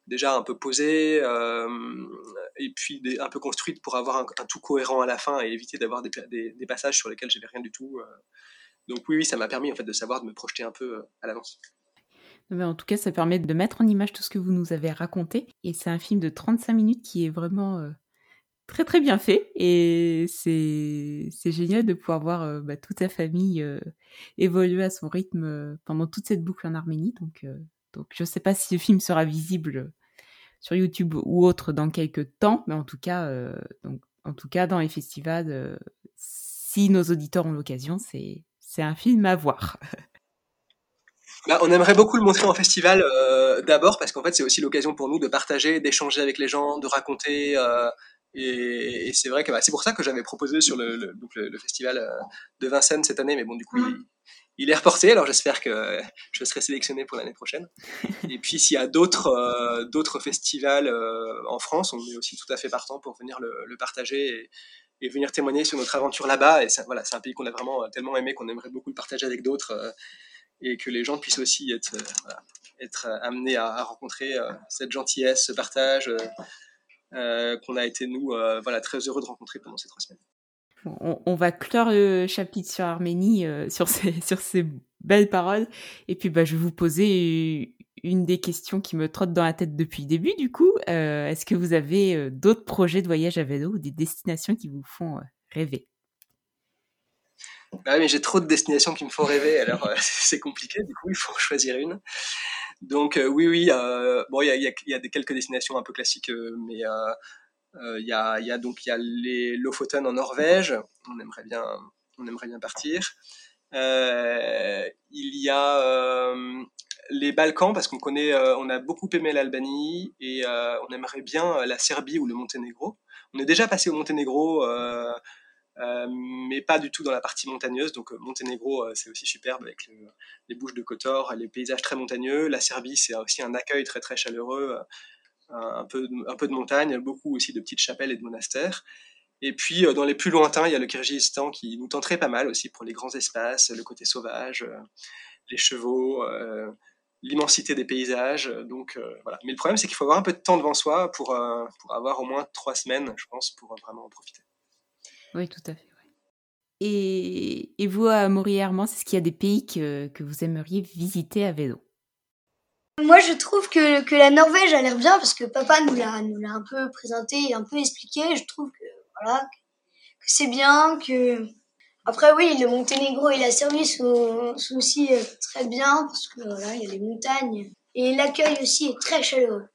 déjà un peu posée et puis un peu construite pour avoir un, tout cohérent à la fin et éviter d'avoir des, des, passages sur lesquels j'avais rien du tout. Donc oui, oui, ça m'a permis en fait de savoir, de me projeter un peu à l'avance. Mais en tout cas, ça permet de mettre en image tout ce que vous nous avez raconté. Et c'est un film de 35 minutes qui est vraiment très très bien fait et c'est c'est génial de pouvoir voir euh, bah, toute ta famille euh, évoluer à son rythme euh, pendant toute cette boucle en Arménie donc donc je sais pas si le film sera visible sur YouTube ou autre dans quelques temps mais en tout cas donc en tout cas dans les festivals si nos auditeurs ont l'occasion c'est c'est un film à voir. Bah, on aimerait beaucoup le montrer en festival d'abord parce qu'en fait c'est aussi l'occasion pour nous de partager, d'échanger avec les gens, de raconter et, c'est vrai que bah, c'est pour ça que j'avais proposé sur le, le, donc le, festival euh, de Vincennes cette année, mais bon, du coup, il, il, est reporté, alors j'espère que je serai sélectionné pour l'année prochaine. Et puis, s'il y a d'autres euh, d'autres festivals euh, en France, on est aussi tout à fait partant pour venir le, partager et, et, venir témoigner sur notre aventure là-bas. Et voilà, c'est un pays qu'on a vraiment tellement aimé qu'on aimerait beaucoup le partager avec d'autres et que les gens puissent aussi être, voilà, être amenés à, rencontrer cette gentillesse, ce partage euh, qu'on a été, nous, euh, voilà, très heureux de rencontrer pendant ces trois semaines. On, va clore le chapitre sur Arménie euh, sur, ces, sur ces belles paroles. Et puis, bah, je vais vous poser une des questions qui me trotte dans la tête depuis le début, du coup. Est-ce que vous avez d'autres projets de voyage à vélo ou des destinations qui vous font rêver? Bah mais j'ai trop de destinations qui me font rêver, alors c'est compliqué, du coup il faut choisir une. Donc euh, oui, oui, euh, bon, il y a, y, y a, des quelques destinations un peu classiques, euh, mais il y, a, y a donc y a les Lofoten en Norvège. On aimerait bien, on aimerait bien partir. il y a les Balkans parce qu'on connaît, on a beaucoup aimé l'Albanie et on aimerait bien la Serbie ou le Monténégro. On est déjà passé au Monténégro euh, mais pas du tout dans la partie montagneuse. Donc euh, Monténégro, euh, c'est aussi superbe avec les bouches de Kotor, les paysages très montagneux. La Serbie, c'est aussi un accueil très très chaleureux, un peu, un peu de montagne, beaucoup aussi de petites chapelles et de monastères. Et puis, dans les plus lointains, il y a le Kyrgyzstan qui nous tenterait pas mal aussi pour les grands espaces, le côté sauvage, les chevaux, l'immensité des paysages. Donc, voilà. Mais le problème, c'est qu'il faut avoir un peu de temps devant soi pour, pour avoir au moins trois semaines, je pense, pour vraiment en profiter. Oui, tout à fait. Et, et, vous, à Maury-Hermans, est-ce qu'il y a des pays que, que, vous aimeriez visiter à vélo? Moi, je trouve que, que la Norvège a l'air bien parce que papa nous l'a, nous l'a un peu présenté et un peu expliqué. Je trouve que, voilà, que c'est bien, que... Après, oui, le Monténégro et la Serbie sont, sont aussi euh, très bien parce que, voilà, il y a les montagnes. Et l'accueil aussi est très chaleureux.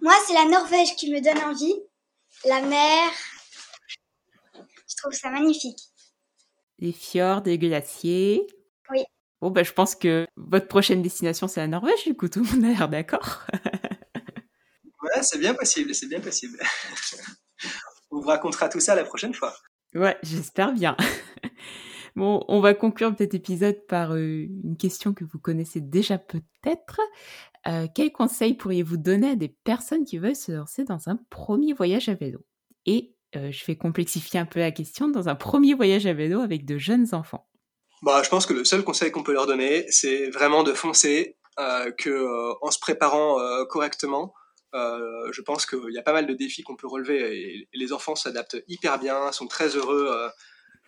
Moi, c'est la Norvège qui me donne envie. La mer, trouve ça magnifique. Les fjords, des glaciers. Oui. Bon, bah, je pense que votre prochaine destination, c'est la Norvège, du coup, tout le monde a l'air d'accord. ouais, c'est bien possible, c'est bien possible. on vous racontera tout ça la prochaine fois. Ouais, j'espère bien. Bon, on va conclure cet épisode par euh, une question que vous connaissez déjà peut-être. Euh, quel conseil pourriez-vous donner à des personnes qui veulent se lancer dans un premier voyage à vélo? Et euh, je vais complexifier un peu la question, dans un premier voyage à vélo avec de jeunes enfants bah, Je pense que le seul conseil qu'on peut leur donner, c'est vraiment de foncer, euh, que, euh, en se préparant euh, correctement. je pense qu'il y a pas mal de défis qu'on peut relever les enfants s'adaptent hyper bien, sont très heureux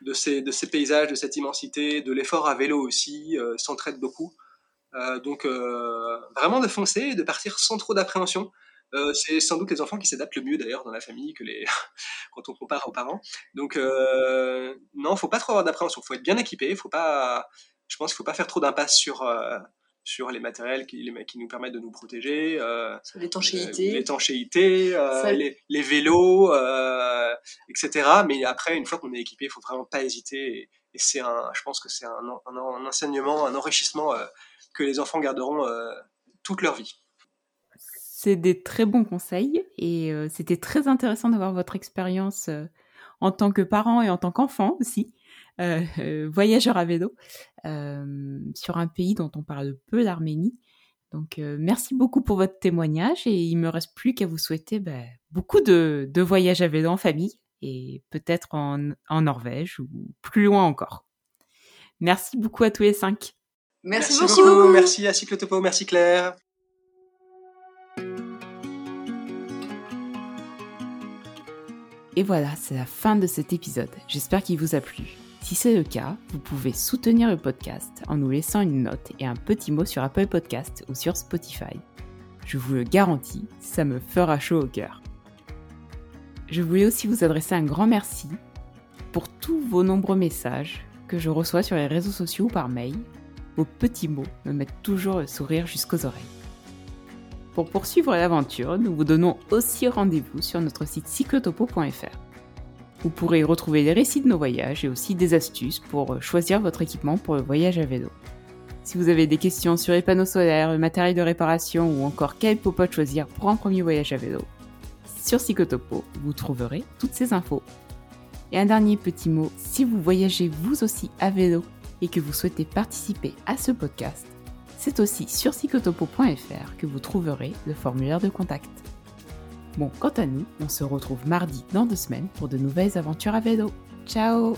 de, ces, de ces paysages, de cette immensité, de l'effort à vélo aussi, s'entraident beaucoup. donc vraiment de foncer et de partir sans trop d'appréhension. Euh, c'est sans doute les enfants qui s'adaptent le mieux d'ailleurs dans la famille que les quand on compare aux parents. Donc euh, non, faut pas trop avoir d'appréhension. Faut être bien équipé. Faut pas, je pense qu'il faut pas faire trop d'impasse sur euh, sur les matériels qui, les, qui nous permettent de nous protéger. Euh, l'étanchéité. l'étanchéité, euh, les, les, vélos, euh, etc. Mais après, une fois qu'on est équipé, il faut vraiment pas hésiter. Et, c'est un, je pense que c'est un, un, un, enseignement, un enrichissement que les enfants garderont toute leur vie. C'est des très bons conseils et euh, c'était très intéressant d'avoir votre expérience euh, en tant que parent et en tant qu'enfant aussi, euh, voyageur à vélo, sur un pays dont on parle peu, l'Arménie. Donc merci beaucoup pour votre témoignage et il me reste plus qu'à vous souhaiter bah, beaucoup de, de, voyages à vélo en famille et peut-être en, en, Norvège ou plus loin encore. Merci beaucoup à tous les cinq. Merci, beaucoup. Merci à Cyclotopo, merci Claire. Et voilà, c'est la fin de cet épisode. J'espère qu'il vous a plu. Si c'est le cas, vous pouvez soutenir le podcast en nous laissant une note et un petit mot sur Apple Podcast ou sur Spotify. Je vous le garantis, ça me fera chaud au cœur. Je voulais aussi vous adresser un grand merci pour tous vos nombreux messages que je reçois sur les réseaux sociaux ou par mail. Vos petits mots me mettent toujours le sourire jusqu'aux oreilles. Pour poursuivre l'aventure, nous vous donnons aussi rendez-vous sur notre site cyclotopo.fr. Vous pourrez y retrouver les récits de nos voyages et aussi des astuces pour choisir votre équipement pour le voyage à vélo. Si vous avez des questions sur les panneaux solaires, le matériel de réparation ou encore quel popote choisir pour un premier voyage à vélo, sur Cyclotopo, vous trouverez toutes ces infos. Et un dernier petit mot, si vous voyagez vous aussi à vélo et que vous souhaitez participer à ce podcast, c'est aussi sur cyclotopo.fr que vous trouverez le formulaire de contact. Bon, quant à nous, on se retrouve mardi dans deux semaines pour de nouvelles aventures à vélo. Ciao